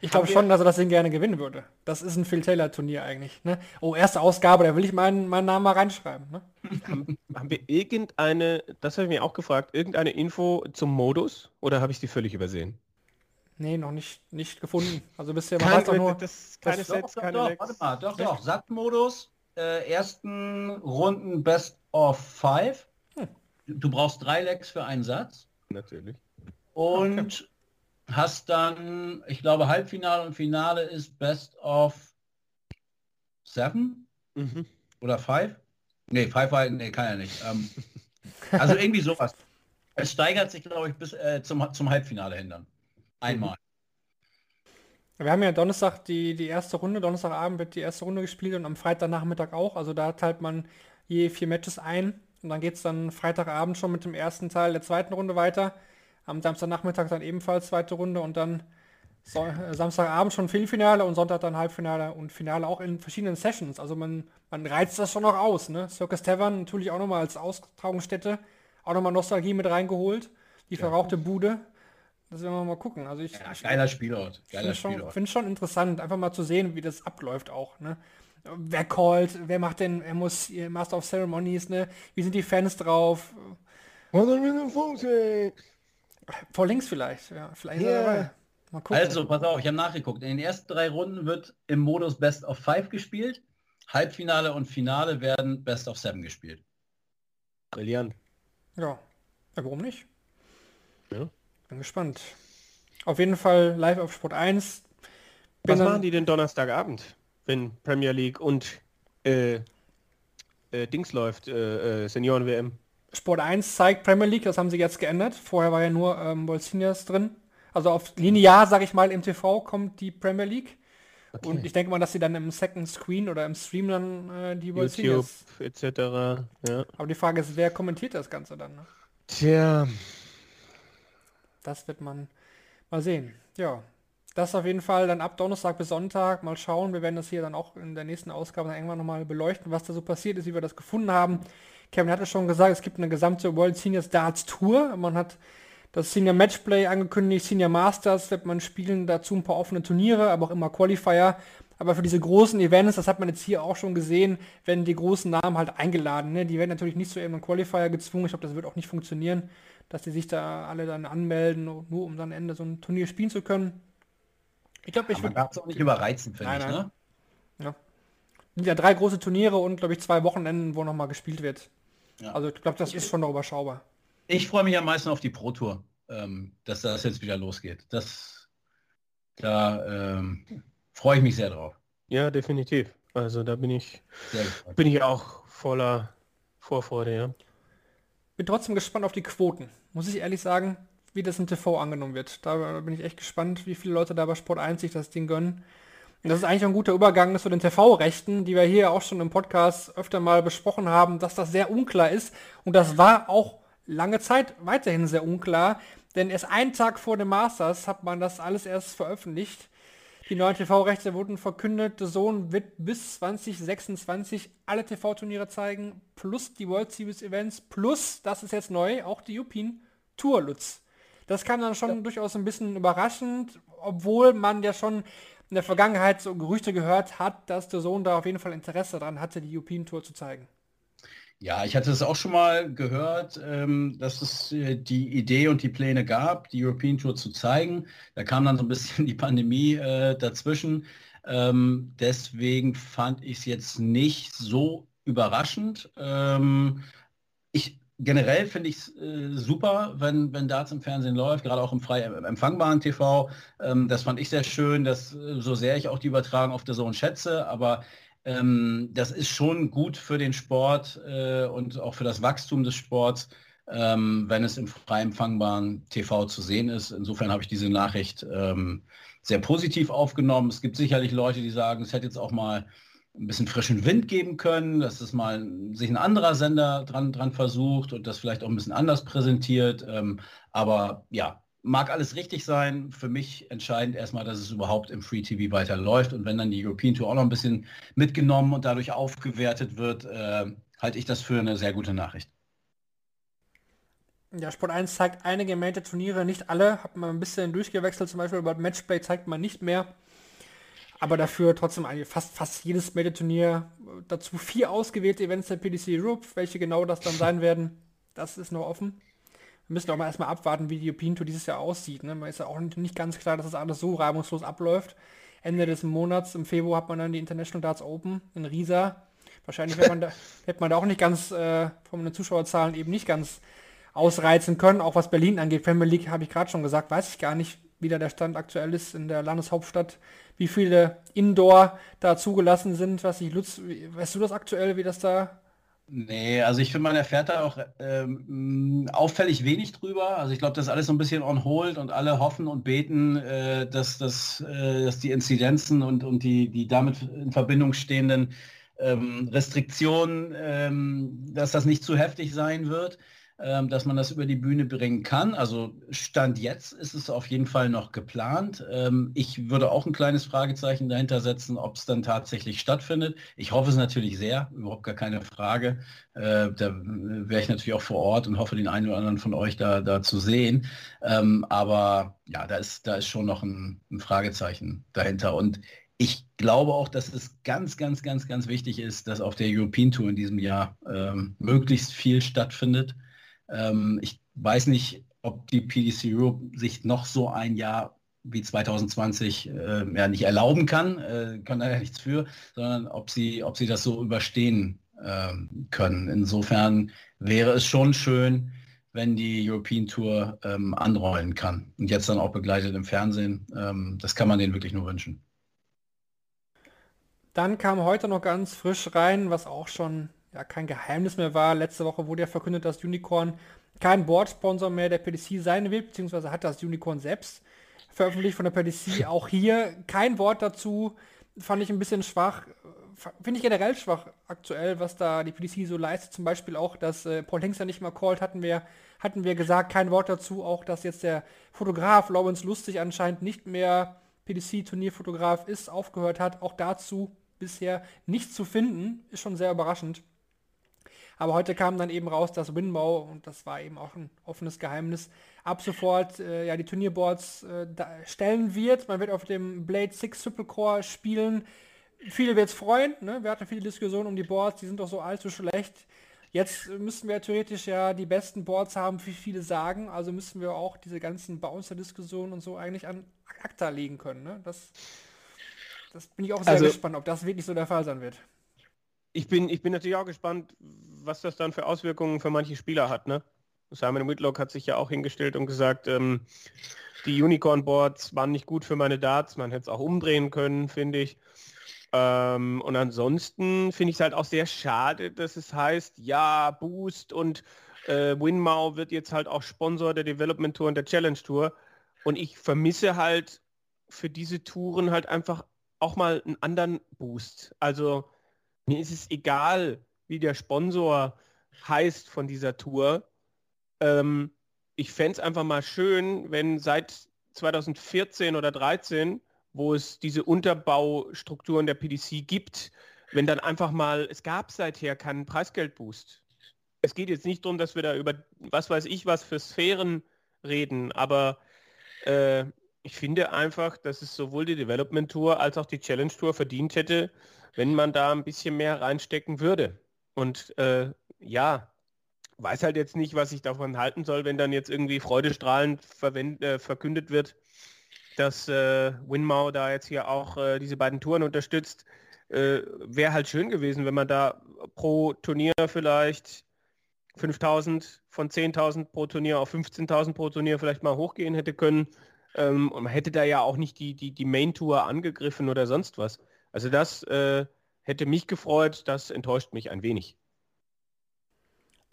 Ich glaube schon, dass er das Ding gerne gewinnen würde. Das ist ein Phil Taylor Turnier eigentlich. Ne? Oh, erste Ausgabe, da will ich meinen, meinen Namen mal reinschreiben. Ne? haben, haben wir irgendeine, das habe ich mir auch gefragt, irgendeine Info zum Modus oder habe ich die völlig übersehen? Nee, noch nicht, nicht gefunden. Also bisher war es doch nur. das, keine das- Sets, doch, keine doch, Legs. warte mal, doch, doch. Sattmodus, äh, ersten Runden Best of Five. Hm. Du brauchst drei Legs für einen Satz. Natürlich. Und hast dann, ich glaube, Halbfinale und Finale ist Best of Seven Mhm. oder Five. Nee, Five war, nee, kann ja nicht. Ähm, also irgendwie sowas. Es steigert sich, glaube ich, bis äh, zum, zum Halbfinale hin dann. Einmal. Wir haben ja Donnerstag die, die erste Runde, Donnerstagabend wird die erste Runde gespielt und am Freitagnachmittag auch. Also da teilt man je vier Matches ein und dann geht es dann Freitagabend schon mit dem ersten Teil der zweiten Runde weiter. Am Samstagnachmittag dann ebenfalls zweite Runde und dann so, äh, Samstagabend schon Viertelfinale und Sonntag dann Halbfinale und Finale auch in verschiedenen Sessions. Also man, man reizt das schon noch aus. Ne? Circus Tavern natürlich auch nochmal als Austragungsstätte, auch nochmal Nostalgie mit reingeholt. Die verrauchte Bude. Das werden wir mal gucken. Also ich, Ja, ich geiler Spielort. Geiler finde schon, Spielort. find schon interessant, einfach mal zu sehen, wie das abläuft auch. Ne? Wer callt, wer macht denn, er muss ihr Master of Ceremonies, ne? Wie sind die Fans drauf? Vor links vielleicht, ja. Vielleicht ist er Ja. dabei. Mal gucken. Also, pass auf, ich habe nachgeguckt. In den ersten drei Runden wird im Modus Best of Five gespielt. Halbfinale und Finale werden Best of Seven gespielt. Brillant. Ja. ja, warum nicht? Ja. Bin gespannt. Auf jeden Fall live auf Sport 1. Bin Was machen die denn Donnerstagabend, wenn Premier League und äh, äh, Dings läuft, äh, äh, Senioren-WM? Sport 1 zeigt Premier League, das haben sie jetzt geändert. Vorher war ja nur ähm, World Seniors drin. Also auf linear, sage ich mal, im TV kommt die Premier League. Und ich denke mal, dass sie dann im Second Screen oder im Stream dann äh, die World YouTube Seniors. etc. Ja. Aber die Frage ist, wer kommentiert das Ganze dann? Ne? Tja, Das wird man mal sehen. Ja, das auf jeden Fall dann ab Donnerstag bis Sonntag. Mal schauen. Wir werden das hier dann auch in der nächsten Ausgabe dann irgendwann nochmal beleuchten, was da so passiert ist, wie wir das gefunden haben. Kevin hatte schon gesagt, es gibt eine gesamte World Seniors Darts Tour. Man hat das Senior Matchplay angekündigt, Senior Masters wird man spielen, dazu ein paar offene Turniere, aber auch immer Qualifier. Aber für diese großen Events, das hat man jetzt hier auch schon gesehen, werden die großen Namen halt eingeladen. Ne? Die werden natürlich nicht zu irgendeinem Qualifier gezwungen. Ich glaube, das wird auch nicht funktionieren, dass die sich da alle dann anmelden, nur um dann am Ende so ein Turnier spielen zu können. Ich glaube, ich Aber man würde darf es auch nicht überreizen, finde ich. nein. Ne? ja. sind ja drei große Turniere und glaube ich zwei Wochenenden, wo nochmal gespielt wird. Ja. Also ich glaube, das ist schon noch überschaubar. Ich freue mich am meisten auf die Pro Tour, ähm, dass das jetzt wieder losgeht. Das, da ähm, freue ich mich sehr drauf. ja, definitiv. Also da bin ich, bin ich auch voller Vorfreude, ja. Bin trotzdem gespannt auf die Quoten. Muss ich ehrlich sagen, wie das im TV angenommen wird. Da bin ich echt gespannt, wie viele Leute da bei Sport 1 sich das Ding gönnen. Und das ist eigentlich ein guter Übergang zu den TV-Rechten, die wir hier auch schon im Podcast öfter mal besprochen haben, dass das sehr unklar ist. Und das war auch lange Zeit weiterhin sehr unklar, denn erst einen Tag vor dem Masters hat man das alles erst veröffentlicht. Die neuen TV-Rechte wurden verkündet, The Zone wird bis 2026 alle TV-Turniere zeigen, plus die World Series Events, plus, das ist jetzt neu, auch die European Tour Lutz. Das kam dann schon durchaus ein bisschen überraschend, obwohl man ja schon in der Vergangenheit so Gerüchte gehört hat, dass der Sohn da auf jeden Fall Interesse daran hatte, die European Tour zu zeigen. Ja, ich hatte es auch schon mal gehört, ähm, dass es äh, die Idee und die Pläne gab, die European Tour zu zeigen. Da kam dann so ein bisschen die Pandemie äh, dazwischen. Ähm, deswegen fand ich es jetzt nicht so überraschend. Ähm, ich generell finde ich es äh, super, wenn, wenn Darts im Fernsehen läuft, gerade auch im frei empfangbaren TV. Ähm, das fand ich sehr schön, dass äh, so sehr ich auch die Übertragung auf der Zone schätze, aber ähm, das ist schon gut für den Sport äh, und auch für das Wachstum des Sports, ähm, wenn es im frei empfangbaren TV zu sehen ist. Insofern habe ich diese Nachricht ähm, sehr positiv aufgenommen. Es gibt sicherlich Leute, die sagen, es hätte jetzt auch mal ein bisschen frischen Wind geben können, dass es mal sich ein anderer Sender dran, dran versucht und das vielleicht auch ein bisschen anders präsentiert. Ähm, aber ja, mag alles richtig sein. Für mich entscheidend erstmal, dass es überhaupt im Free TV weiterläuft. Und wenn dann die European Tour auch noch ein bisschen mitgenommen und dadurch aufgewertet wird, äh, halte ich das für eine sehr gute Nachricht. Ja, Sport 1 zeigt einige Major Turniere, nicht alle. Hat man ein bisschen durchgewechselt, zum Beispiel über Matchplay zeigt man nicht mehr. Aber dafür trotzdem fast, fast jedes Major Turnier. Dazu vier ausgewählte Events der PDC Europe. Welche genau das dann sein werden, das ist noch offen. Wir müssen auch mal erstmal abwarten, wie die European Tour dieses Jahr aussieht. Ne? Man ist ja auch nicht ganz klar, dass das alles so reibungslos abläuft. Ende des Monats, im Februar, hat man dann die International Darts Open in Riesa. Wahrscheinlich wird man da, wird man da auch nicht ganz äh, von den Zuschauerzahlen eben nicht ganz ausreizen können. Auch was Berlin angeht, Premier League habe ich gerade schon gesagt, weiß ich gar nicht, wie da der Stand aktuell ist in der Landeshauptstadt, wie viele Indoor da zugelassen sind. Was ich, Lutz, weißt du das aktuell, wie das da Nee, also ich finde, man erfährt da auch ähm, auffällig wenig drüber. Also ich glaube, das ist alles so ein bisschen on hold und alle hoffen und beten, äh, dass, dass, äh, dass die Inzidenzen und, und die, die damit in Verbindung stehenden ähm, Restriktionen, ähm, dass das nicht zu heftig sein wird. Ähm, dass man das über die Bühne bringen kann. Also Stand jetzt ist es auf jeden Fall noch geplant. Ähm, ich würde auch ein kleines Fragezeichen dahinter setzen, ob es dann tatsächlich stattfindet. Ich hoffe es natürlich sehr, überhaupt gar keine Frage. Äh, da wäre ich natürlich auch vor Ort und hoffe, den einen oder anderen von euch da, da zu sehen. Ähm, aber ja, da ist, da ist schon noch ein, ein Fragezeichen dahinter. Und ich glaube auch, dass es ganz, ganz, ganz, ganz wichtig ist, dass auf der European Tour in diesem Jahr ähm, möglichst viel stattfindet. Ähm, ich weiß nicht, ob die PDC Europe sich noch so ein Jahr wie 2020 äh, ja nicht erlauben kann, äh, kann da ja nichts für, sondern ob sie, ob sie das so überstehen äh, können. Insofern wäre es schon schön, wenn die European Tour ähm, anrollen kann und jetzt dann auch begleitet im Fernsehen. Ähm, das kann man denen wirklich nur wünschen. Dann kam heute noch ganz frisch rein, was auch schon ja kein Geheimnis mehr war. Letzte Woche wurde ja verkündet, dass Unicorn kein Boardsponsor mehr der PDC sein wird, beziehungsweise hat das Unicorn selbst veröffentlicht von der PDC. Auch hier kein Wort dazu. Fand ich ein bisschen schwach. Finde ich generell schwach aktuell, was da die PDC so leistet. Zum Beispiel auch, dass äh, Paul Hengster nicht mal called, hatten wir, hatten wir gesagt, kein Wort dazu. Auch, dass jetzt der Fotograf Lawrence Lustig anscheinend nicht mehr PDC-Turnierfotograf ist, aufgehört hat. Auch dazu bisher nichts zu finden. Ist schon sehr überraschend. Aber heute kam dann eben raus, dass Winbau, und das war eben auch ein offenes Geheimnis, ab sofort äh, ja, die Turnierboards äh, stellen wird. Man wird auf dem Blade 6 Triple Core spielen. Viele wird es freuen. Ne? Wir hatten viele Diskussionen um die Boards, die sind doch so allzu schlecht. Jetzt müssten wir theoretisch ja die besten Boards haben, wie viele sagen. Also müssen wir auch diese ganzen Bouncer-Diskussionen und so eigentlich an ACTA legen können. Ne? Das, das bin ich auch sehr also, gespannt, ob das wirklich so der Fall sein wird ich bin, ich bin natürlich auch gespannt, was das dann für Auswirkungen für manche Spieler hat. Ne? Simon Whitlock hat sich ja auch hingestellt und gesagt, ähm, die Unicorn-Boards waren nicht gut für meine Darts, man hätte es auch umdrehen können, finde ich. Ähm, und ansonsten finde ich es halt auch sehr schade, dass es heißt, ja, Boost und äh, Winmau wird jetzt halt auch Sponsor der Development Tour und der Challenge Tour. Und ich vermisse halt für diese Touren halt einfach auch mal einen anderen Boost. Also mir ist es egal, wie der Sponsor heißt von dieser Tour. Ähm, ich fände es einfach mal schön, wenn seit 2014 oder 2013, wo es diese Unterbaustrukturen der PDC gibt, wenn dann einfach mal, es gab seither keinen Preisgeldboost. Es geht jetzt nicht darum, dass wir da über was weiß ich was für Sphären reden, aber äh, ich finde einfach, dass es sowohl die Development Tour als auch die Challenge Tour verdient hätte, wenn man da ein bisschen mehr reinstecken würde. Und äh, ja, weiß halt jetzt nicht, was ich davon halten soll, wenn dann jetzt irgendwie freudestrahlend äh, verkündet wird, dass äh, Winmau da jetzt hier auch äh, diese beiden Touren unterstützt. Äh, Wäre halt schön gewesen, wenn man da pro Turnier vielleicht 5000 von 10.000 pro Turnier auf 15.000 pro Turnier vielleicht mal hochgehen hätte können. Ähm, und man hätte da ja auch nicht die, die, die Main Tour angegriffen oder sonst was. Also das äh, hätte mich gefreut, das enttäuscht mich ein wenig.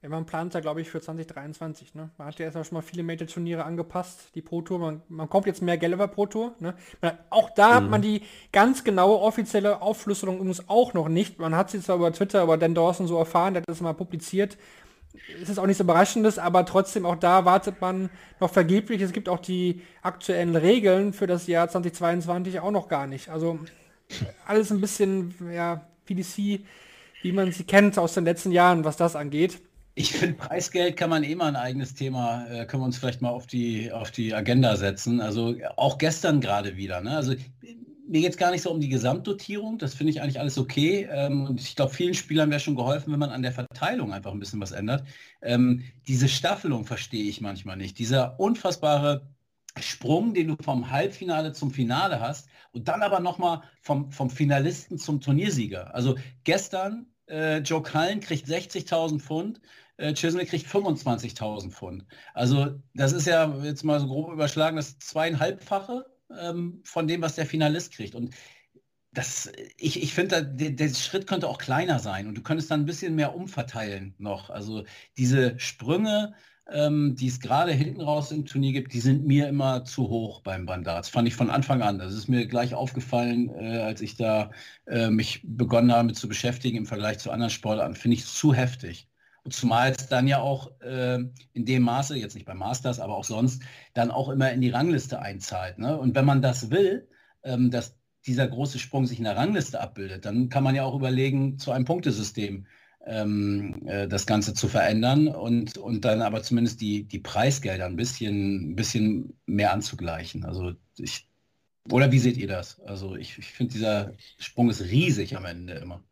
Ja, man plant ja, glaube ich, für 2023. Ne? Man hat ja erstmal schon mal viele Major-Turniere angepasst, die Pro Tour. Man, man, kommt jetzt mehr Geld über Pro Tour. Ne? Man, auch da mhm. hat man die ganz genaue offizielle Aufschlüsselung übrigens auch noch nicht. Man hat sie zwar über Twitter, aber Dan Dawson so erfahren, der hat das mal publiziert. es ist auch nichts Überraschendes, aber trotzdem auch da wartet man noch vergeblich. Es gibt auch die aktuellen Regeln für das Jahr 2022 auch noch gar nicht. Also alles ein bisschen, ja, PDC, wie man sie kennt aus den letzten Jahren, was das angeht. Ich finde, Preisgeld kann man eh mal ein eigenes Thema, äh, können wir uns vielleicht mal auf die, auf die Agenda setzen. Also auch gestern gerade wieder. Ne? Also mir geht es gar nicht so um die Gesamtdotierung, das finde ich eigentlich alles okay. Ähm, und ich glaube, vielen Spielern wäre schon geholfen, wenn man an der Verteilung einfach ein bisschen was ändert. Ähm, diese Staffelung verstehe ich manchmal nicht. Dieser unfassbare Sprung, den du vom Halbfinale zum Finale hast und dann aber nochmal vom, vom Finalisten zum Turniersieger. Also gestern, äh, Joe Cullen kriegt 60.000 Pfund, äh, Chisney kriegt 25.000 Pfund. Also das ist ja jetzt mal so grob überschlagen, das zweieinhalbfache ähm, von dem, was der Finalist kriegt. Und das, ich, ich finde, der, der, Schritt könnte auch kleiner sein und du könntest dann ein bisschen mehr umverteilen noch. Also diese Sprünge, ähm, die es gerade hinten raus im Turnier gibt, die sind mir immer zu hoch beim Bandarts. Fand ich von Anfang an. Das ist mir gleich aufgefallen, äh, als ich da äh, mich begonnen habe zu beschäftigen im Vergleich zu anderen Sportarten. Finde ich zu heftig. Zumal es dann ja auch äh, in dem Maße, jetzt nicht beim Masters, aber auch sonst, dann auch immer in die Rangliste einzahlt. Ne? Und wenn man das will, ähm, dass dieser große Sprung sich in der Rangliste abbildet, dann kann man ja auch überlegen, zu einem Punktesystem ähm, äh, das Ganze zu verändern und, und dann aber zumindest die, die Preisgelder ein bisschen, ein bisschen mehr anzugleichen. Also ich, oder wie seht ihr das? Also ich, ich finde, dieser Sprung ist riesig am Ende immer.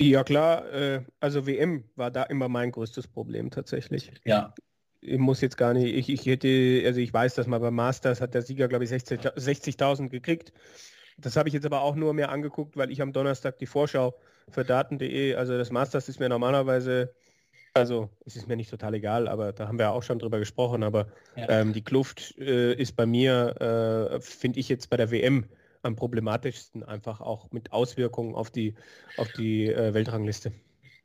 Ja klar, äh, also WM war da immer mein größtes Problem tatsächlich. Ja. Ich muss jetzt gar nicht, ich, ich hätte, also ich weiß, dass mal beim Masters hat der Sieger, glaube ich, 60.000 60 gekriegt. Das habe ich jetzt aber auch nur mehr angeguckt, weil ich am Donnerstag die Vorschau für Daten.de, also das Masters ist mir normalerweise, also es ist mir nicht total egal, aber da haben wir auch schon drüber gesprochen, aber ja. ähm, die Kluft äh, ist bei mir, äh, finde ich jetzt bei der WM am problematischsten, einfach auch mit Auswirkungen auf die, auf die äh, Weltrangliste.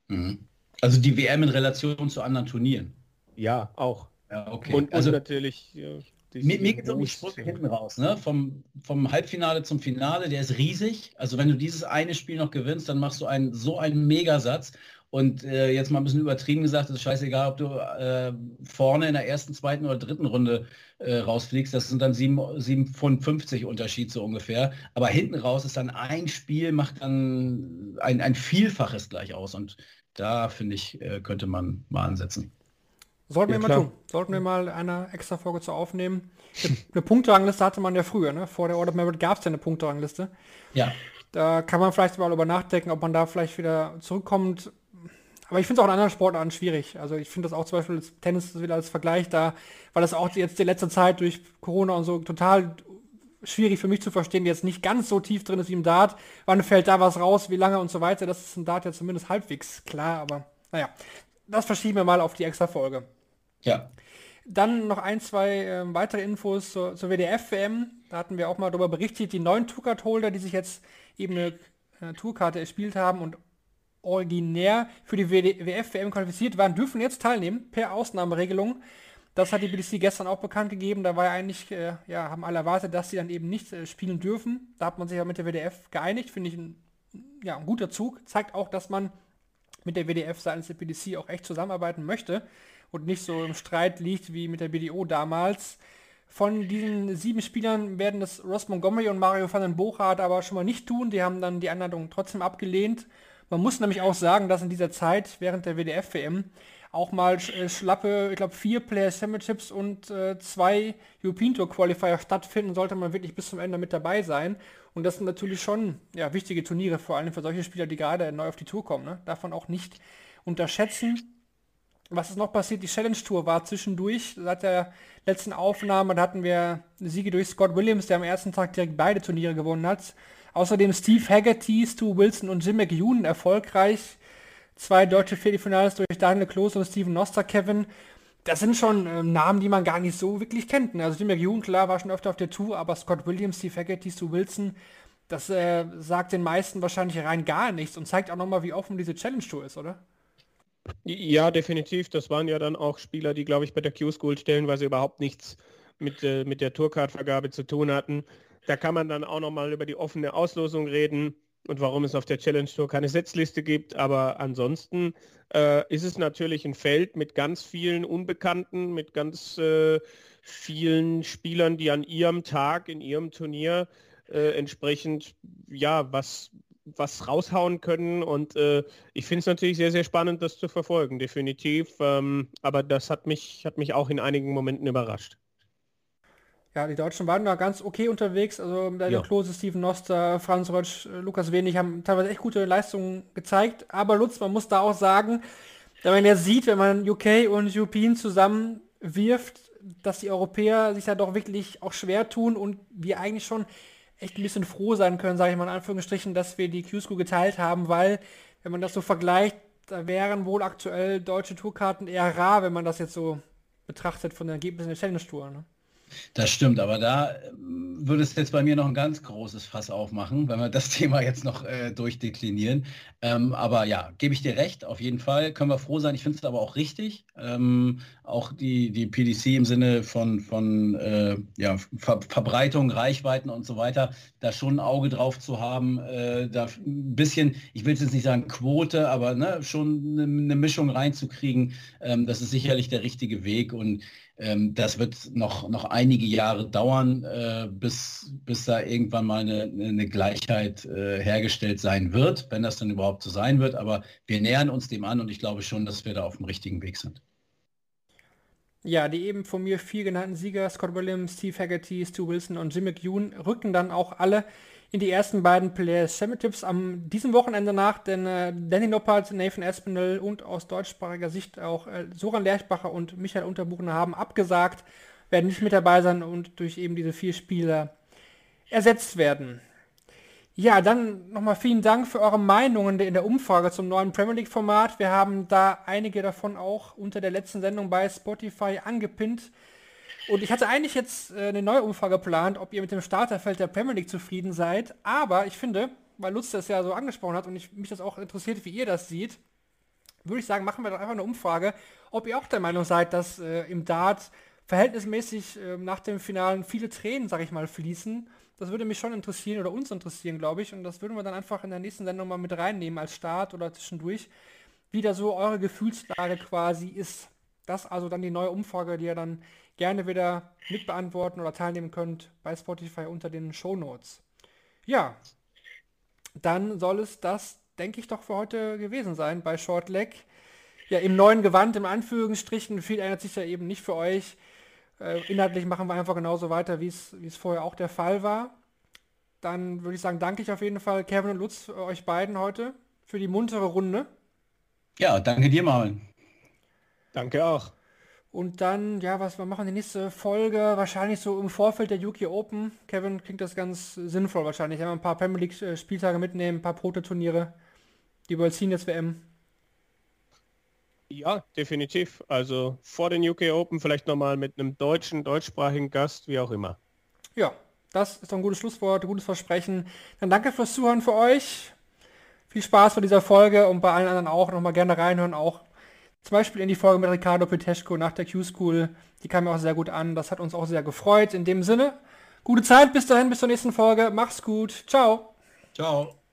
Mhm. Also die WM in Relation zu anderen Turnieren. Ja, auch. Ja, okay. Und, also, natürlich. Ja, mir, mir geht es um die Sprünge hinten raus, ne? Vom, vom Halbfinale zum Finale, der ist riesig. Also wenn du dieses eine Spiel noch gewinnst, dann machst du einen, so einen Megasatz. Und äh, jetzt mal ein bisschen übertrieben gesagt, es ist scheißegal, ob du äh, vorne in der ersten, zweiten oder dritten Runde äh, rausfliegst. Das sind dann 7 Pfund 50 Unterschied so ungefähr. Aber hinten raus ist dann ein Spiel, macht dann ein, ein Vielfaches gleich aus. Und da, finde ich, äh, könnte man mal ansetzen. Sollten ja, wir mal tun. Sollten wir mal eine extra Folge zu aufnehmen. Eine, eine Punkterangliste hatte man ja früher, ne? Vor der Order of Merit gab es ja eine Punkterangliste. Ja. Da kann man vielleicht mal über nachdenken, ob man da vielleicht wieder zurückkommt. Aber ich finde es auch in anderen Sportarten schwierig. Also ich finde das auch zum Beispiel das Tennis wieder als Vergleich da, weil das auch jetzt die letzte Zeit durch Corona und so total schwierig für mich zu verstehen, die jetzt nicht ganz so tief drin ist wie im Dart. Wann fällt da was raus, wie lange und so weiter. Das ist im Dart ja zumindest halbwegs klar, aber naja, das verschieben wir mal auf die extra Folge. Ja. Dann noch ein, zwei äh, weitere Infos zur, zur WDF-WM. Da hatten wir auch mal darüber berichtet, die neuen Tourcard-Holder, die sich jetzt eben eine äh, Tourkarte erspielt haben und originär für die WF-WM qualifiziert waren, dürfen jetzt teilnehmen, per Ausnahmeregelung. Das hat die BDC gestern auch bekannt gegeben. Da war ja eigentlich, äh, ja, haben alle erwartet, dass sie dann eben nicht äh, spielen dürfen. Da hat man sich ja mit der WDF geeinigt, finde ich ein, ja, ein guter Zug. Zeigt auch, dass man mit der WDF seitens der BDC auch echt zusammenarbeiten möchte und nicht so im Streit liegt wie mit der BDO damals. Von diesen sieben Spielern werden das Ross Montgomery und Mario van den Bochart aber schon mal nicht tun. Die haben dann die Einladung trotzdem abgelehnt. Man muss nämlich auch sagen, dass in dieser Zeit während der WDF-WM auch mal äh, schlappe, ich glaube, vier Player Championships und äh, zwei European Tour Qualifier stattfinden, sollte man wirklich bis zum Ende mit dabei sein. Und das sind natürlich schon ja, wichtige Turniere, vor allem für solche Spieler, die gerade neu auf die Tour kommen. Ne? Davon auch nicht unterschätzen. Was ist noch passiert? Die Challenge Tour war zwischendurch. Seit der letzten Aufnahme da hatten wir Siege durch Scott Williams, der am ersten Tag direkt beide Turniere gewonnen hat. Außerdem Steve Haggerty, Stu Wilson und Jim McEwen erfolgreich. Zwei deutsche Viertelfinals durch Daniel Klose und Steven Noster Kevin. Das sind schon äh, Namen, die man gar nicht so wirklich kennt. Ne? Also Jim McEwen, klar, war schon öfter auf der Tour, aber Scott Williams, Steve Haggerty, Stu Wilson, das äh, sagt den meisten wahrscheinlich rein gar nichts und zeigt auch nochmal, wie offen diese Challenge Tour ist, oder? Ja, definitiv. Das waren ja dann auch Spieler, die, glaube ich, bei der Q-School stellenweise überhaupt nichts mit, äh, mit der Tourcard-Vergabe zu tun hatten. Da kann man dann auch nochmal über die offene Auslosung reden. Und warum es auf der Challenge Tour keine Setzliste gibt. Aber ansonsten äh, ist es natürlich ein Feld mit ganz vielen Unbekannten, mit ganz äh, vielen Spielern, die an ihrem Tag, in ihrem Turnier äh, entsprechend ja was was raushauen können und äh, ich finde es natürlich sehr, sehr spannend, das zu verfolgen, definitiv. Ähm, aber das hat mich, hat mich auch in einigen Momenten überrascht. Ja, die Deutschen waren da ganz okay unterwegs. Also Daniel ja. Klose, Steven Noster, Franz Rötsch, Lukas Wenig haben teilweise echt gute Leistungen gezeigt. Aber Lutz, man muss da auch sagen, wenn man ja sieht, wenn man UK und European zusammen wirft, dass die Europäer sich da doch wirklich auch schwer tun und wir eigentlich schon echt ein bisschen froh sein können, sage ich mal in Anführungsstrichen, dass wir die Q-School geteilt haben, weil, wenn man das so vergleicht, da wären wohl aktuell deutsche Tourkarten eher rar, wenn man das jetzt so betrachtet von den Ergebnissen der Challenge Tour. Ne? Das stimmt, aber da ähm, würde es jetzt bei mir noch ein ganz großes Fass aufmachen, wenn wir das Thema jetzt noch äh, durchdeklinieren. Ähm, aber ja, gebe ich dir recht, auf jeden Fall. Können wir froh sein. Ich finde es aber auch richtig. Ähm, auch die, die PDC im Sinne von, von äh, ja, Ver Verbreitung, Reichweiten und so weiter, da schon ein Auge drauf zu haben, äh, da ein bisschen, ich will jetzt nicht sagen Quote, aber ne, schon eine, eine Mischung reinzukriegen, ähm, das ist sicherlich der richtige Weg und ähm, das wird noch, noch einige Jahre dauern, äh, bis, bis da irgendwann mal eine, eine Gleichheit äh, hergestellt sein wird, wenn das dann überhaupt so sein wird. Aber wir nähern uns dem an und ich glaube schon, dass wir da auf dem richtigen Weg sind. Ja, die eben von mir vier genannten Sieger, Scott Williams, Steve Haggerty, Stu Wilson und Jim McEwen, rücken dann auch alle in die ersten beiden Players Championships am diesem Wochenende nach, denn äh, Danny Noppert, Nathan Espinel und aus deutschsprachiger Sicht auch äh, Soran Lerchbacher und Michael Unterbuchner haben abgesagt, werden nicht mit dabei sein und durch eben diese vier Spieler ersetzt werden. Ja, dann nochmal vielen Dank für eure Meinungen in der Umfrage zum neuen Premier League Format. Wir haben da einige davon auch unter der letzten Sendung bei Spotify angepinnt. Und ich hatte eigentlich jetzt äh, eine neue Umfrage geplant, ob ihr mit dem Starterfeld der Premier League zufrieden seid. Aber ich finde, weil Lutz das ja so angesprochen hat und ich, mich das auch interessiert, wie ihr das seht, würde ich sagen, machen wir doch einfach eine Umfrage, ob ihr auch der Meinung seid, dass äh, im Dart verhältnismäßig äh, nach dem Finalen viele Tränen, sag ich mal, fließen das würde mich schon interessieren oder uns interessieren, glaube ich. Und das würden wir dann einfach in der nächsten Sendung mal mit reinnehmen als Start oder zwischendurch, wie da so eure Gefühlslage quasi ist. Das also dann die neue Umfrage, die ihr dann gerne wieder mitbeantworten oder teilnehmen könnt bei Spotify unter den Show Notes. Ja, dann soll es das, denke ich, doch für heute gewesen sein bei Short Leg. Ja, im neuen Gewand, im Anführungsstrichen, viel ändert sich ja eben nicht für euch. Äh, inhaltlich machen wir einfach genauso weiter, wie es vorher auch der Fall war. Dann würde ich sagen, danke ich auf jeden Fall Kevin und Lutz euch beiden heute für die muntere Runde. Ja, danke dir, Marvin. Danke auch. Und dann, ja, was wir machen, die nächste Folge, wahrscheinlich so im Vorfeld der UK Open. Kevin klingt das ganz sinnvoll wahrscheinlich. Wenn wir ein paar Premier League äh, Spieltage mitnehmen, ein paar Prototurniere, die World Seniors WM. Ja, definitiv. Also vor den UK Open vielleicht nochmal mit einem deutschen, deutschsprachigen Gast, wie auch immer. Ja, das ist doch ein gutes Schlusswort, ein gutes Versprechen. Dann danke fürs Zuhören für euch. Viel Spaß bei dieser Folge und bei allen anderen auch. Nochmal gerne reinhören, auch zum Beispiel in die Folge mit Ricardo Peteschko nach der Q-School. Die kam mir auch sehr gut an. Das hat uns auch sehr gefreut. In dem Sinne, gute Zeit, bis dahin, bis zur nächsten Folge. Mach's gut. Ciao. Ciao.